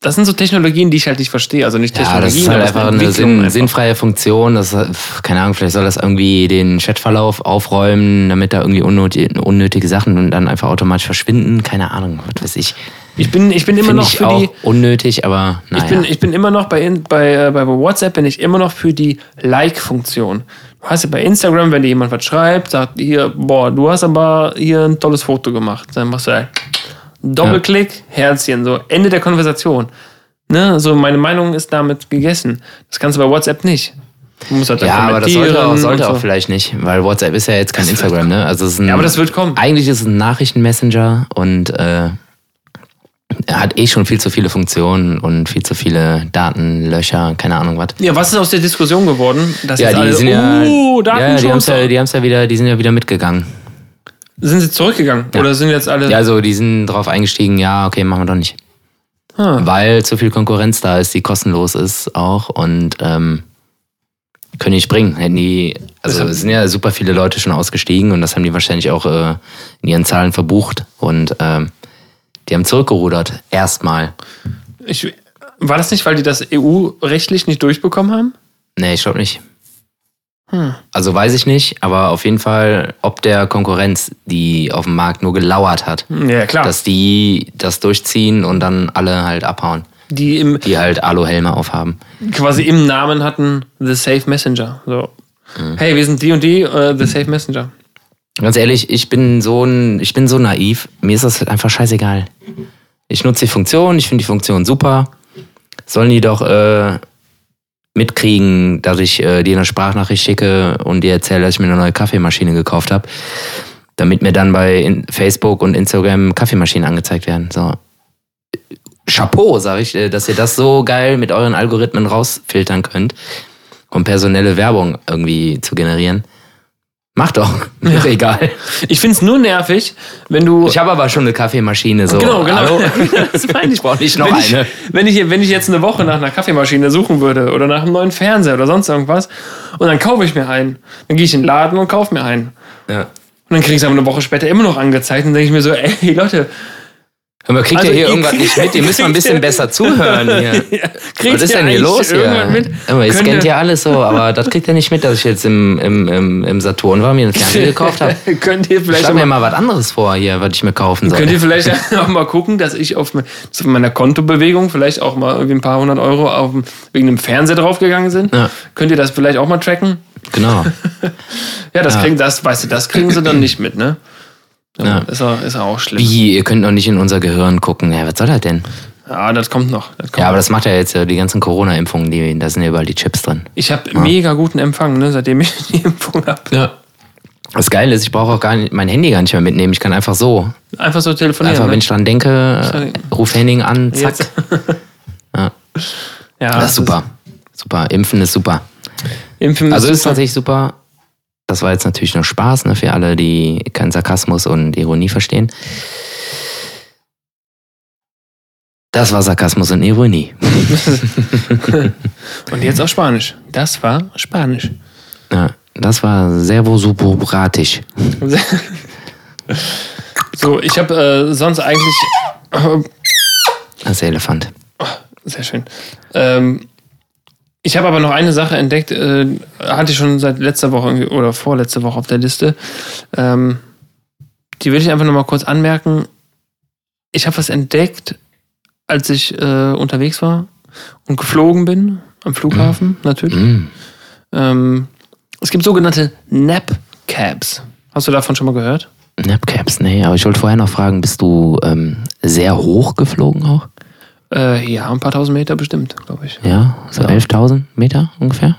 das sind so Technologien, die ich halt nicht verstehe. Also nicht Technologien, ja, das ist halt einfach eine Sinn, einfach. sinnfreie Funktion. Das, keine Ahnung, vielleicht soll das irgendwie den Chatverlauf aufräumen, damit da irgendwie unnötige, unnötige Sachen und dann einfach automatisch verschwinden. Keine Ahnung, was weiß ich. Ich bin, ich bin immer noch für die. Unnötig, aber. Naja. Ich, bin, ich bin immer noch bei, bei, äh, bei WhatsApp, bin ich immer noch für die Like-Funktion. Du hast ja bei Instagram, wenn dir jemand was schreibt, sagt hier, boah, du hast aber hier ein tolles Foto gemacht. Dann machst du halt Doppelklick, ja. Herzchen, so Ende der Konversation. Ne? So, meine Meinung ist damit gegessen. Das kannst du bei WhatsApp nicht. Du musst halt ja, aber das sollte, auch, sollte so. auch vielleicht nicht, weil WhatsApp ist ja jetzt kein das Instagram, ne? Also es ist ein, ja, aber das wird kommen. Eigentlich ist es ein Nachrichtenmessenger und äh, er hat eh schon viel zu viele Funktionen und viel zu viele Datenlöcher, keine Ahnung was. Ja, was ist aus der Diskussion geworden? Dass ja, die alle, sind ja, uh, ja, die haben ja, die ja wieder, die sind ja wieder mitgegangen. Sind sie zurückgegangen? Ja. Oder sind jetzt alle. Ja, also die sind drauf eingestiegen, ja, okay, machen wir doch nicht. Ah. Weil zu viel Konkurrenz da ist, die kostenlos ist auch und ähm, können nicht bringen. Hätten die, also es sind ja super viele Leute schon ausgestiegen und das haben die wahrscheinlich auch äh, in ihren Zahlen verbucht und ähm, die haben zurückgerudert, erstmal. Ich, war das nicht, weil die das EU-rechtlich nicht durchbekommen haben? Nee, ich glaube nicht. Hm. Also weiß ich nicht, aber auf jeden Fall, ob der Konkurrenz, die auf dem Markt nur gelauert hat, ja, klar. dass die das durchziehen und dann alle halt abhauen. Die, im, die halt Aluhelme aufhaben. Quasi im Namen hatten The Safe Messenger. So. Hm. Hey, wir sind die und die, uh, The Safe Messenger. Ganz ehrlich, ich bin so ein, ich bin so naiv. Mir ist das halt einfach scheißegal. Ich nutze die Funktion, ich finde die Funktion super. Sollen die doch äh, mitkriegen, dass ich äh, dir eine Sprachnachricht schicke und dir erzähle, dass ich mir eine neue Kaffeemaschine gekauft habe, damit mir dann bei Facebook und Instagram Kaffeemaschinen angezeigt werden. So. Chapeau, sage ich, äh, dass ihr das so geil mit euren Algorithmen rausfiltern könnt, um personelle Werbung irgendwie zu generieren. Mach doch. Ja. egal. Ich find's nur nervig, wenn du. Ich habe aber schon eine Kaffeemaschine. So. Genau, genau. <laughs> das meine ich. Brauche nicht noch wenn eine. Ich, wenn, ich, wenn ich jetzt eine Woche nach einer Kaffeemaschine suchen würde oder nach einem neuen Fernseher oder sonst irgendwas und dann kaufe ich mir einen, dann gehe ich in den Laden und kaufe mir einen. Ja. Und dann kriege ich es aber eine Woche später immer noch angezeigt und denke ich mir so, ey Leute, aber kriegt also, ihr hier irgendwas nicht mit? Ihr müsst mal ein bisschen besser zuhören hier. <laughs> ja, Was ist denn hier los hier? Mit? Ihr scannt ja alles so, aber das kriegt ihr nicht mit, dass ich jetzt im, im, im, im Saturn war, mir einen Fernseher <laughs> gekauft habe. könnt ihr vielleicht Schlag mir mal was anderes vor hier, was ich mir kaufen soll. Könnt ihr vielleicht <laughs> auch mal gucken, dass ich auf, auf meiner Kontobewegung vielleicht auch mal irgendwie ein paar hundert Euro auf, wegen einem Fernseher draufgegangen sind? Ja. Könnt ihr das vielleicht auch mal tracken? Genau. ja, das ja. kriegen, das, weißt du, das kriegen sie dann nicht mit, ne? Ja. Ist, auch, ist auch schlimm. Wie? Ihr könnt noch nicht in unser Gehirn gucken. Ja, was soll das denn? Ja, das kommt noch. Das kommt ja, aber das macht ja jetzt die ganzen Corona-Impfungen, da sind ja überall die Chips drin. Ich habe ja. mega guten Empfang, ne, seitdem ich <laughs> die Impfung habe. Ja. Das Geile ist, ich brauche auch gar nicht, mein Handy gar nicht mehr mitnehmen. Ich kann einfach so. Einfach so telefonieren. Einfach, ne? wenn ich dran denke, ruf Henning an, zack. <laughs> ja. ja. Das ist super. Super. Impfen ist super. Impfen also ist, ist tatsächlich super. Das war jetzt natürlich nur Spaß ne, für alle, die keinen Sarkasmus und Ironie verstehen. Das war Sarkasmus und Ironie. <laughs> und jetzt auch Spanisch. Das war Spanisch. Ja, das war servo subobratisch. <laughs> so, ich habe äh, sonst eigentlich. Äh, das ist der Elefant. Oh, sehr schön. Ähm, ich habe aber noch eine Sache entdeckt, äh, hatte ich schon seit letzter Woche oder vorletzte Woche auf der Liste. Ähm, die will ich einfach nochmal kurz anmerken. Ich habe was entdeckt, als ich äh, unterwegs war und geflogen bin am Flughafen, mm. natürlich. Mm. Ähm, es gibt sogenannte Nap-Cabs. Hast du davon schon mal gehört? Nap-Cabs, nee, aber ich wollte vorher noch fragen, bist du ähm, sehr hoch geflogen auch? Äh, ja, ein paar tausend Meter bestimmt, glaube ich. Ja, so ja. 11.000 Meter ungefähr?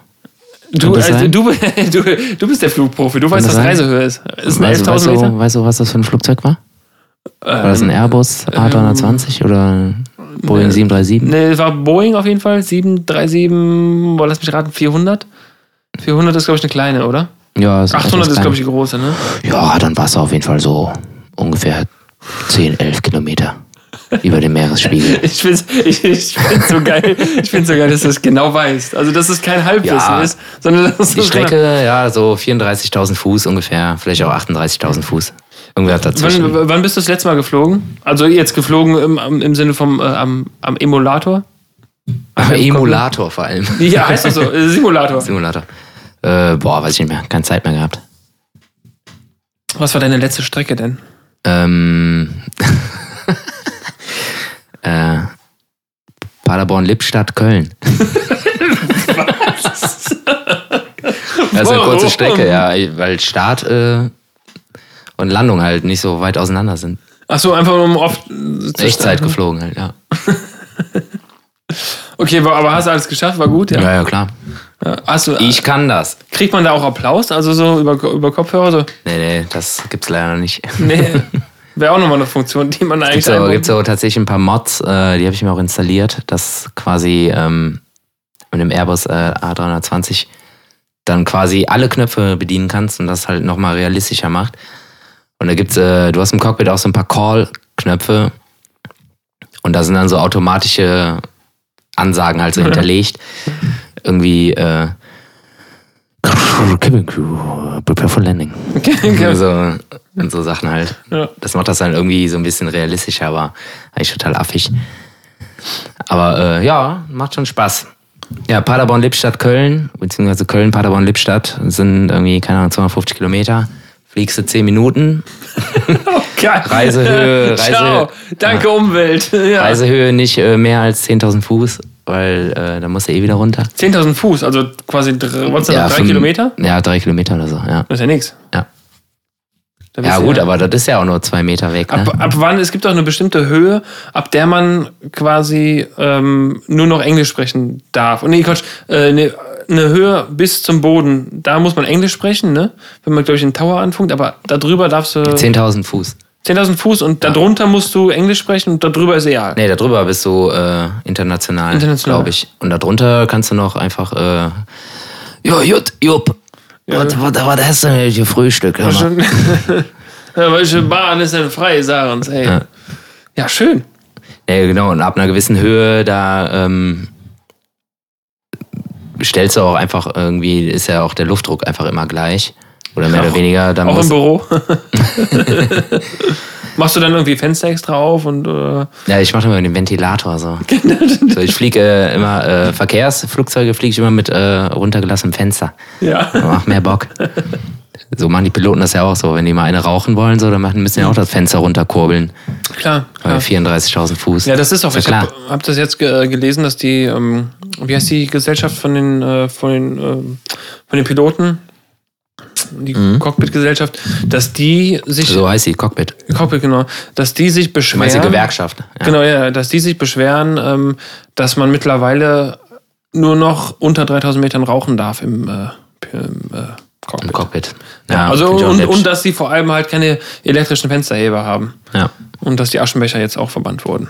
Du, also, du, <laughs> du, du bist der Flugprofi, du weißt, was Reisehöhe ist. Ist weißt, 11.000 Meter? Du, weißt du, was das für ein Flugzeug war? war das ein ähm, Airbus A320 ähm, oder Boeing ne, 737? Ne, war Boeing auf jeden Fall. 737, boah, lass mich raten, 400? 400 ist, glaube ich, eine kleine, oder? Ja, ist 800 ist, glaube ich, die große, ne? Ja, dann war es auf jeden Fall so ungefähr 10, 11 Kilometer. Über dem Meeresspiegel. <laughs> Ich find's, ich, ich find's so geil. Ich so geil, dass du es genau weißt. Also, dass es kein Halbwissen Ja. ist, sondern dass Die es Strecke, ja, so 34.000 Fuß ungefähr, vielleicht auch 38.000 Fuß. Irgendwer dazwischen. Wann, wann bist du das letzte Mal geflogen? Also jetzt geflogen im, im, Sinne vom äh, am, am Emulator? Aber Emulator vor allem. <laughs> Ja, heißt das so? Äh, Simulator. Simulator. Äh, boah, weiß ich nicht mehr. Keine Zeit mehr gehabt. Was war deine letzte Strecke denn? Ähm, <laughs> äh, Paderborn, Lippstadt, Köln. <laughs> Das ist eine kurze? Strecke, ja, weil Start äh, und Landung halt nicht so weit auseinander sind. Ach so, einfach um oft. zu Echtzeit geflogen halt, ja. <laughs> Okay, aber hast du alles geschafft? War gut, ja. Ja, ja, klar. Hast du, Ich kann das. kriegt man da auch Applaus? Also so über, über Kopfhörer? So? Nee, nee, das gibt's leider nicht. Nee. <laughs> Wäre auch nochmal eine Funktion, die man eigentlich einbauen- gibt's so tatsächlich ein paar Mods, äh, die habe ich mir auch installiert, dass quasi ähm, mit dem Airbus äh, A320 dann quasi alle Knöpfe bedienen kannst und das halt nochmal realistischer macht. Und da gibt's, äh, du hast im Cockpit auch so ein paar Call-Knöpfe und da sind dann so automatische Ansagen halt so <laughs> hinterlegt. Irgendwie, äh, Cabin Crew, prepare for landing. Okay, <laughs> okay. so, und so Sachen halt. Ja. Das macht das dann irgendwie so ein bisschen realistischer, aber eigentlich total affig. Aber äh, ja, macht schon Spaß. Ja, Paderborn, Lippstadt, Köln, beziehungsweise Köln, Paderborn, Lippstadt sind irgendwie, keine Ahnung, 250 Kilometer. Fliegst du 10 Minuten. <laughs> Geil. Reisehöhe, <laughs> Ciao. Reise- Danke, Umwelt. <laughs> Ja. Reisehöhe nicht äh, mehr als 10.000 Fuß, weil äh, da musst du eh wieder runter. 10.000 Fuß, also quasi was das, drei fünf- Kilometer? Ja, drei Kilometer oder so, ja. Das ist ja nichts. Ja, Ja gut, aber das ist ja auch nur zwei Meter weg. Ne? Ab, ab wann, es gibt auch eine bestimmte Höhe, ab der man quasi ähm, nur noch Englisch sprechen darf. Und nee, Quatsch, äh, eine, eine Höhe bis zum Boden, da muss man Englisch sprechen, ne? Wenn man, glaube ich, einen Tower anfunkt, aber darüber darfst du 10.000 Fuß. 10.000 Fuß und darunter musst du Englisch sprechen und darüber ist egal. Nee, darüber bist du äh, international, International. glaube ich. Und darunter kannst du noch einfach, äh, ja, jut, jupp. Was, was, was hast du denn hier Frühstück? Hör mal. <laughs> ja, welche Bahn ist denn frei, sagen sie. Ey. Ja. Ja. schön. Nee, genau, und ab einer gewissen Höhe, da ähm, stellst du auch einfach irgendwie, ist ja auch der Luftdruck einfach immer gleich. Oder mehr oder weniger. Dann Auch im Büro. <laughs> <laughs> Machst du dann irgendwie Fenster extra auf und äh, ja, ich mache immer den Ventilator so. <laughs> so ich fliege äh, immer, äh, Verkehrsflugzeuge fliege ich immer mit äh, runtergelassenem Fenster. ja. Macht mehr Bock. So machen die Piloten das ja auch so. Wenn die mal eine rauchen wollen, so, dann machen, müssen die auch das Fenster runterkurbeln. Klar. Bei klar. 34.000 Fuß. Ja, das ist auch. ja ich klar. habe hab das jetzt ge gelesen, dass die, ähm, wie heißt die Gesellschaft von den, äh, von den, ähm, von den Piloten, die Cockpit-Gesellschaft, dass die sich, Mhm. So heißt sie, Cockpit. Cockpit genau, dass die sich beschweren. Meinst du Gewerkschaft? Ja. Genau, ja, dass die sich beschweren, ähm, dass man mittlerweile nur noch unter 3000 Metern rauchen darf im, äh, im äh, Cockpit. Im Cockpit. Ja, also ich auch und, und dass sie vor allem halt keine elektrischen Fensterheber haben. ja. Und dass die Aschenbecher jetzt auch verbannt wurden.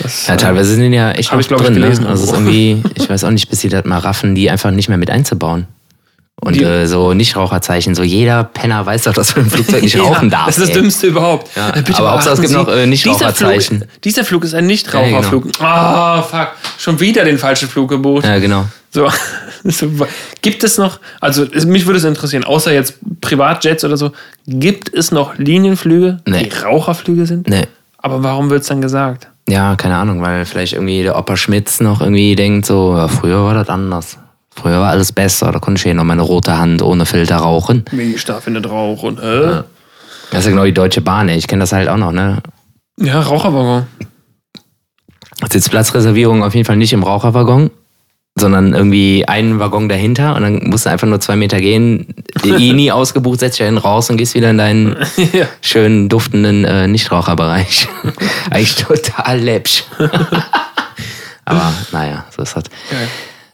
Das, ja, teilweise sind die ja echt noch ich, glaub ich, drin. gelesen ne? Also es ist irgendwo. irgendwie, ich weiß auch nicht, bis sie das mal raffen, die einfach nicht mehr mit einzubauen. Und Die- äh, so Nichtraucherzeichen, so jeder Penner weiß doch, dass man im <laughs> Flugzeug nicht Ja, rauchen darf. Das ist das ey. Dümmste überhaupt. Ja, Äh, aber Hauptsache, es gibt beachten noch, äh, Sie, Nichtraucherzeichen. Dieser Flug, dieser Flug ist ein Nichtraucherflug. Ah, fuck. Schon wieder den falschen Flug gebucht. Ja, genau. So. <laughs> Gibt es noch, also mich würde es interessieren, außer jetzt Privatjets oder so, gibt es noch Linienflüge, Nee. die Raucherflüge sind? Nee. Aber warum wird es dann gesagt? Ja, keine Ahnung, weil vielleicht irgendwie der Opa Schmitz noch irgendwie denkt, so, ja, früher war das anders. Früher war alles besser, da konnte ich hier noch meine rote Hand ohne Filter rauchen. Wie stark findet Rauch und äh? Das ist ja genau die Deutsche Bahn, ey. ich kenne das halt auch noch, ne? Ja, Raucherwaggon. Sitzplatzreservierung auf jeden Fall nicht im Raucherwaggon, sondern irgendwie einen Waggon dahinter und dann musst du einfach nur zwei Meter gehen, eh nie <laughs> ausgebucht, setzt dich hin raus und gehst wieder in deinen <laughs> ja. schönen, duftenden äh, Nichtraucherbereich. <laughs> Eigentlich total läppsch. Aber naja, so ist das. Geil.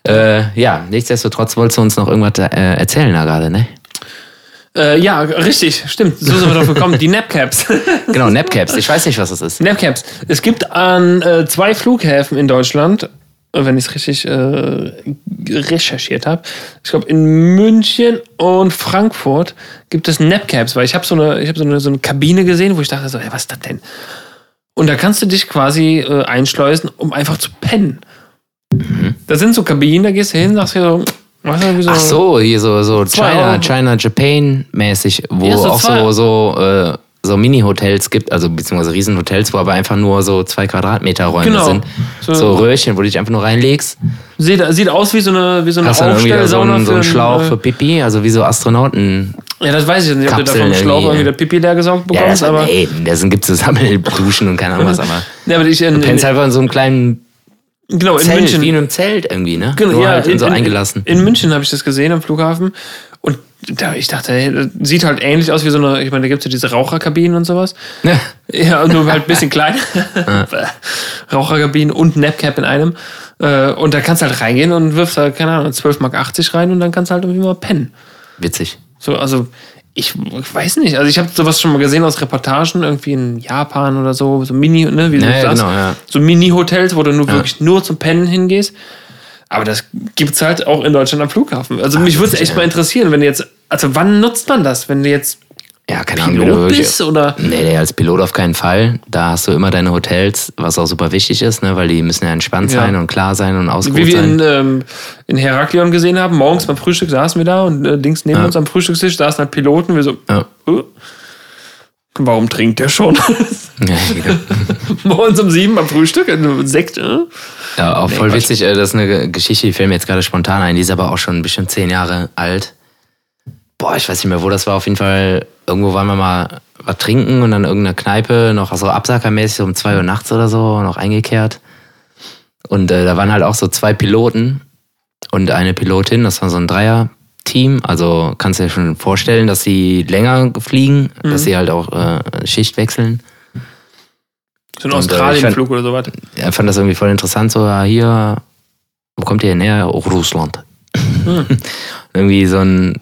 Äh, ja, nichtsdestotrotz wolltest du uns noch irgendwas äh, erzählen da gerade, ne? Äh, ja, richtig, stimmt. So sind wir drauf gekommen. Die <laughs> Napcaps. Genau, Napcaps. Ich weiß nicht, was das ist. Napcaps. Es gibt an äh, zwei Flughäfen in Deutschland, wenn ich es richtig äh, recherchiert habe, ich glaube in München und Frankfurt gibt es Napcaps, weil ich habe so eine, ich habe so eine, so eine Kabine gesehen, wo ich dachte so, hey, was ist das denn? Und da kannst du dich quasi äh, einschleusen, um einfach zu pennen. Da sind so Kabinen, da gehst du hin, sagst dir so, weißt du, so, Ach so, hier so, so China, Euro. China Japan mäßig, wo Ja, so auch zwei- so, so, äh, so Mini-Hotels gibt, also beziehungsweise Riesenhotels, wo aber einfach nur so zwei Quadratmeter Räume Genau. sind. So- So, Röhrchen, wo du dich einfach nur reinlegst. Sieht, sieht aus wie so eine, wie so eine Hast dann da so einen, so einen ein, Schlauch äh, für Pipi, also wie so Astronauten. Ja, das weiß ich nicht, ob du da vom Schlauch irgendwie, ja. der Pipi leer gesaugt Ja, bekommst, das, aber. nee, da gibt's so Sammelduschen und keine Ahnung was, aber Ja, aber ich in, du in, pennst einfach in so einem kleinen genau, in Zelt, München. wie in einem Zelt irgendwie, ne? Genau, Nur ja, halt in, so eingelassen. In, München habe ich das gesehen am Flughafen. Und da, ich dachte, hey, das sieht halt ähnlich aus wie so eine, ich meine, da gibt es ja diese Raucherkabinen und sowas. Ja. <laughs> Ja, und nur halt ein bisschen <laughs> kleiner. <laughs> Raucherkabinen und Napcap in einem. Äh, Und da kannst du halt reingehen und wirfst da, keine Ahnung, 12,80 Mark rein und dann kannst du halt irgendwie mal pennen. Witzig. So, also, ich weiß nicht. Also, ich habe sowas schon mal gesehen aus Reportagen, irgendwie in Japan oder so, so Mini, ne, wie du Ja, ja, sagst. genau, ja. So Mini-Hotels, wo du nur wirklich nur zum Pennen hingehst. Aber das gibt's halt auch in Deutschland am Flughafen. Also, mich würde es echt mal interessieren, wenn du jetzt, also, wann nutzt man das? Wenn du jetzt Ja, keine Ahnung, wie du Pilot wirklich. bist oder? Nee, nee, als Pilot auf keinen Fall. Da hast du immer deine Hotels, was auch super wichtig ist, ne, weil die müssen ja entspannt Ja. sein und klar sein und ausgeruht Wie wir in, ähm, in Heraklion gesehen haben, morgens beim Frühstück saßen wir da und äh, links neben uns am Frühstückstisch saßen halt Piloten. Wir so, Ja. äh, warum trinkt der schon? <laughs> Ja, genau. <laughs> morgens um sieben beim Frühstück, äh, Sekt, äh? ja, auch voll Quatsch. witzig. äh, Das ist eine Ge- Geschichte, die fällt mir jetzt gerade spontan ein. Die ist aber auch schon bestimmt zehn Jahre alt. Boah, ich weiß nicht mehr, wo das war. Auf jeden Fall, irgendwo waren wir mal was trinken und dann irgendeine Kneipe, noch so absackermäßig, um zwei Uhr nachts oder so, noch eingekehrt. Und äh, da waren halt auch so zwei Piloten und eine Pilotin, das war so ein Dreier-Team. Also kannst du dir schon vorstellen, dass sie länger fliegen, dass sie halt auch äh, Schicht wechseln. So ein äh, Australienflug oder sowas. Er fand das irgendwie voll interessant, so ja, hier, wo kommt ihr näher? Oh, Russland. <laughs> irgendwie so ein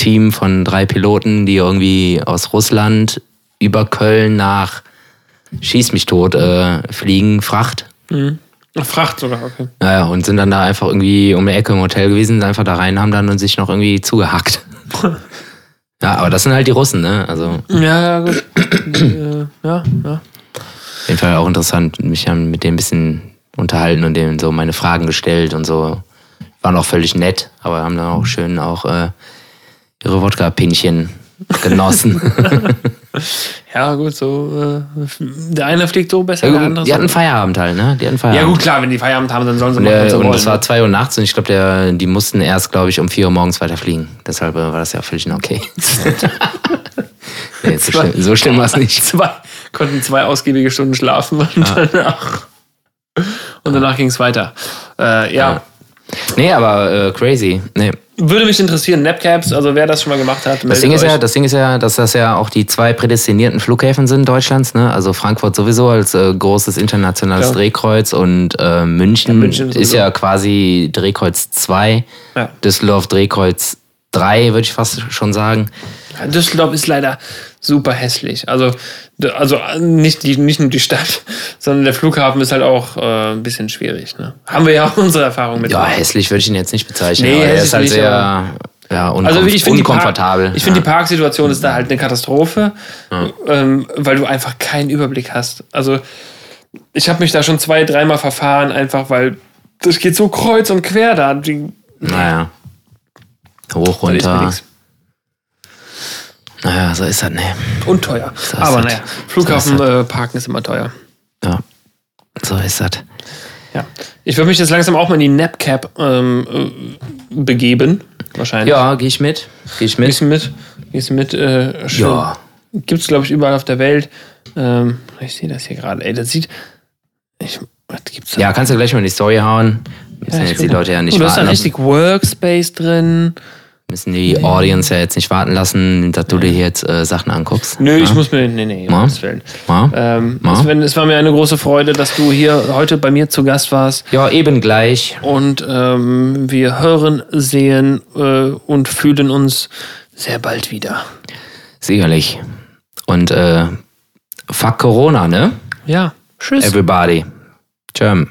Team von drei Piloten, die irgendwie aus Russland über Köln nach Schieß mich tot äh, fliegen, Fracht. Fracht sogar, okay. Naja, und sind dann da einfach irgendwie um die Ecke im Hotel gewesen, sind einfach da rein, haben dann und sich noch irgendwie zugehackt. <laughs> ja, aber das sind halt die Russen, ne? Also auf Ja, ja, gut. Äh, ja, ja. jeden Fall auch interessant, mich dann mit dem ein bisschen unterhalten und denen so meine Fragen gestellt und so. Waren auch völlig nett, aber haben dann auch schön auch äh, ihre Wodka-Pinchen genossen. <laughs> Ja, gut, so. Äh, der eine fliegt so besser, der andere die hatten so. Feierabend halt, ne? Die hatten Feierabend. Ja, gut, klar, wenn die Feierabend haben, dann sollen sie Und, der, sie und es war 2 Uhr nachts und ich glaube, die mussten erst, glaube ich, um 4 Uhr morgens weiter fliegen. Deshalb äh, war das ja völlig okay. <laughs> <laughs> nee, so, schlimm, so schlimm war es nicht. zwei, konnten zwei ausgiebige Stunden schlafen und danach, und danach ging es weiter. Äh, ja. Nee, aber äh, crazy. Nee. Würde mich interessieren, Napcaps, also wer das schon mal gemacht hat, Das Ding, ist euch. ja, das Ding ist ja, dass das ja auch die zwei prädestinierten Flughäfen sind Deutschlands. Ne? Also Frankfurt sowieso als äh, großes internationales Klar. Drehkreuz und äh, München, München ist sowieso. ja quasi Drehkreuz 2. Ja. Düsseldorf Drehkreuz 3, würde ich fast schon sagen. Düsseldorf ist leider super hässlich. Also, also nicht, die, nicht nur die Stadt, <laughs> sondern der Flughafen ist halt auch äh, ein bisschen schwierig. Ne? Haben wir ja auch <laughs> unsere Erfahrung mit. Ja, hässlich würde ich ihn jetzt nicht bezeichnen. Nee, aber er ist halt sehr ja, unkom Also ich die, Park, unkomfortabel. ich finde die ja. Parksituation ist da halt eine Katastrophe, ähm, weil du einfach keinen Überblick hast. Also ich habe mich da schon zwei, dreimal verfahren, einfach weil das geht so kreuz und quer da. Die, Naja. Hoch, runter. Naja, so ist das, ne. Und teuer. ist Aber naja, so Flughafen ist äh, parken ist immer teuer. Ja. So ist das. Ja. Ich würde mich jetzt langsam auch mal in die Napcap ähm, äh, begeben. Wahrscheinlich. Ja, gehe ich mit. Gehe ich Gehst mit. du mit? Gehst du mit? Äh. Ja. Gibt es, glaube ich, überall auf der Welt. Ähm, ich sehe das hier gerade. Ey, das sieht. Ich, was gibt's da? Ja, kannst du gleich mal in die Story hauen. Müssen ich jetzt die. Leute ja nicht oh, du hast da richtig Workspace drin. Müssen die Audience ja jetzt nicht warten lassen, dass du dir jetzt äh, Sachen anguckst. Nö, ja? ich muss mir. Nee, nee, Willen. Ja? Ähm, Ja. es, wenn- es war mir eine große Freude, dass du hier heute bei mir zu Gast warst. ja, eben gleich. Und ähm, wir hören, sehen äh, und fühlen uns sehr bald wieder. Sicherlich. Und äh, fuck Corona, ne? Ja, tschüss. Everybody. Tschüss.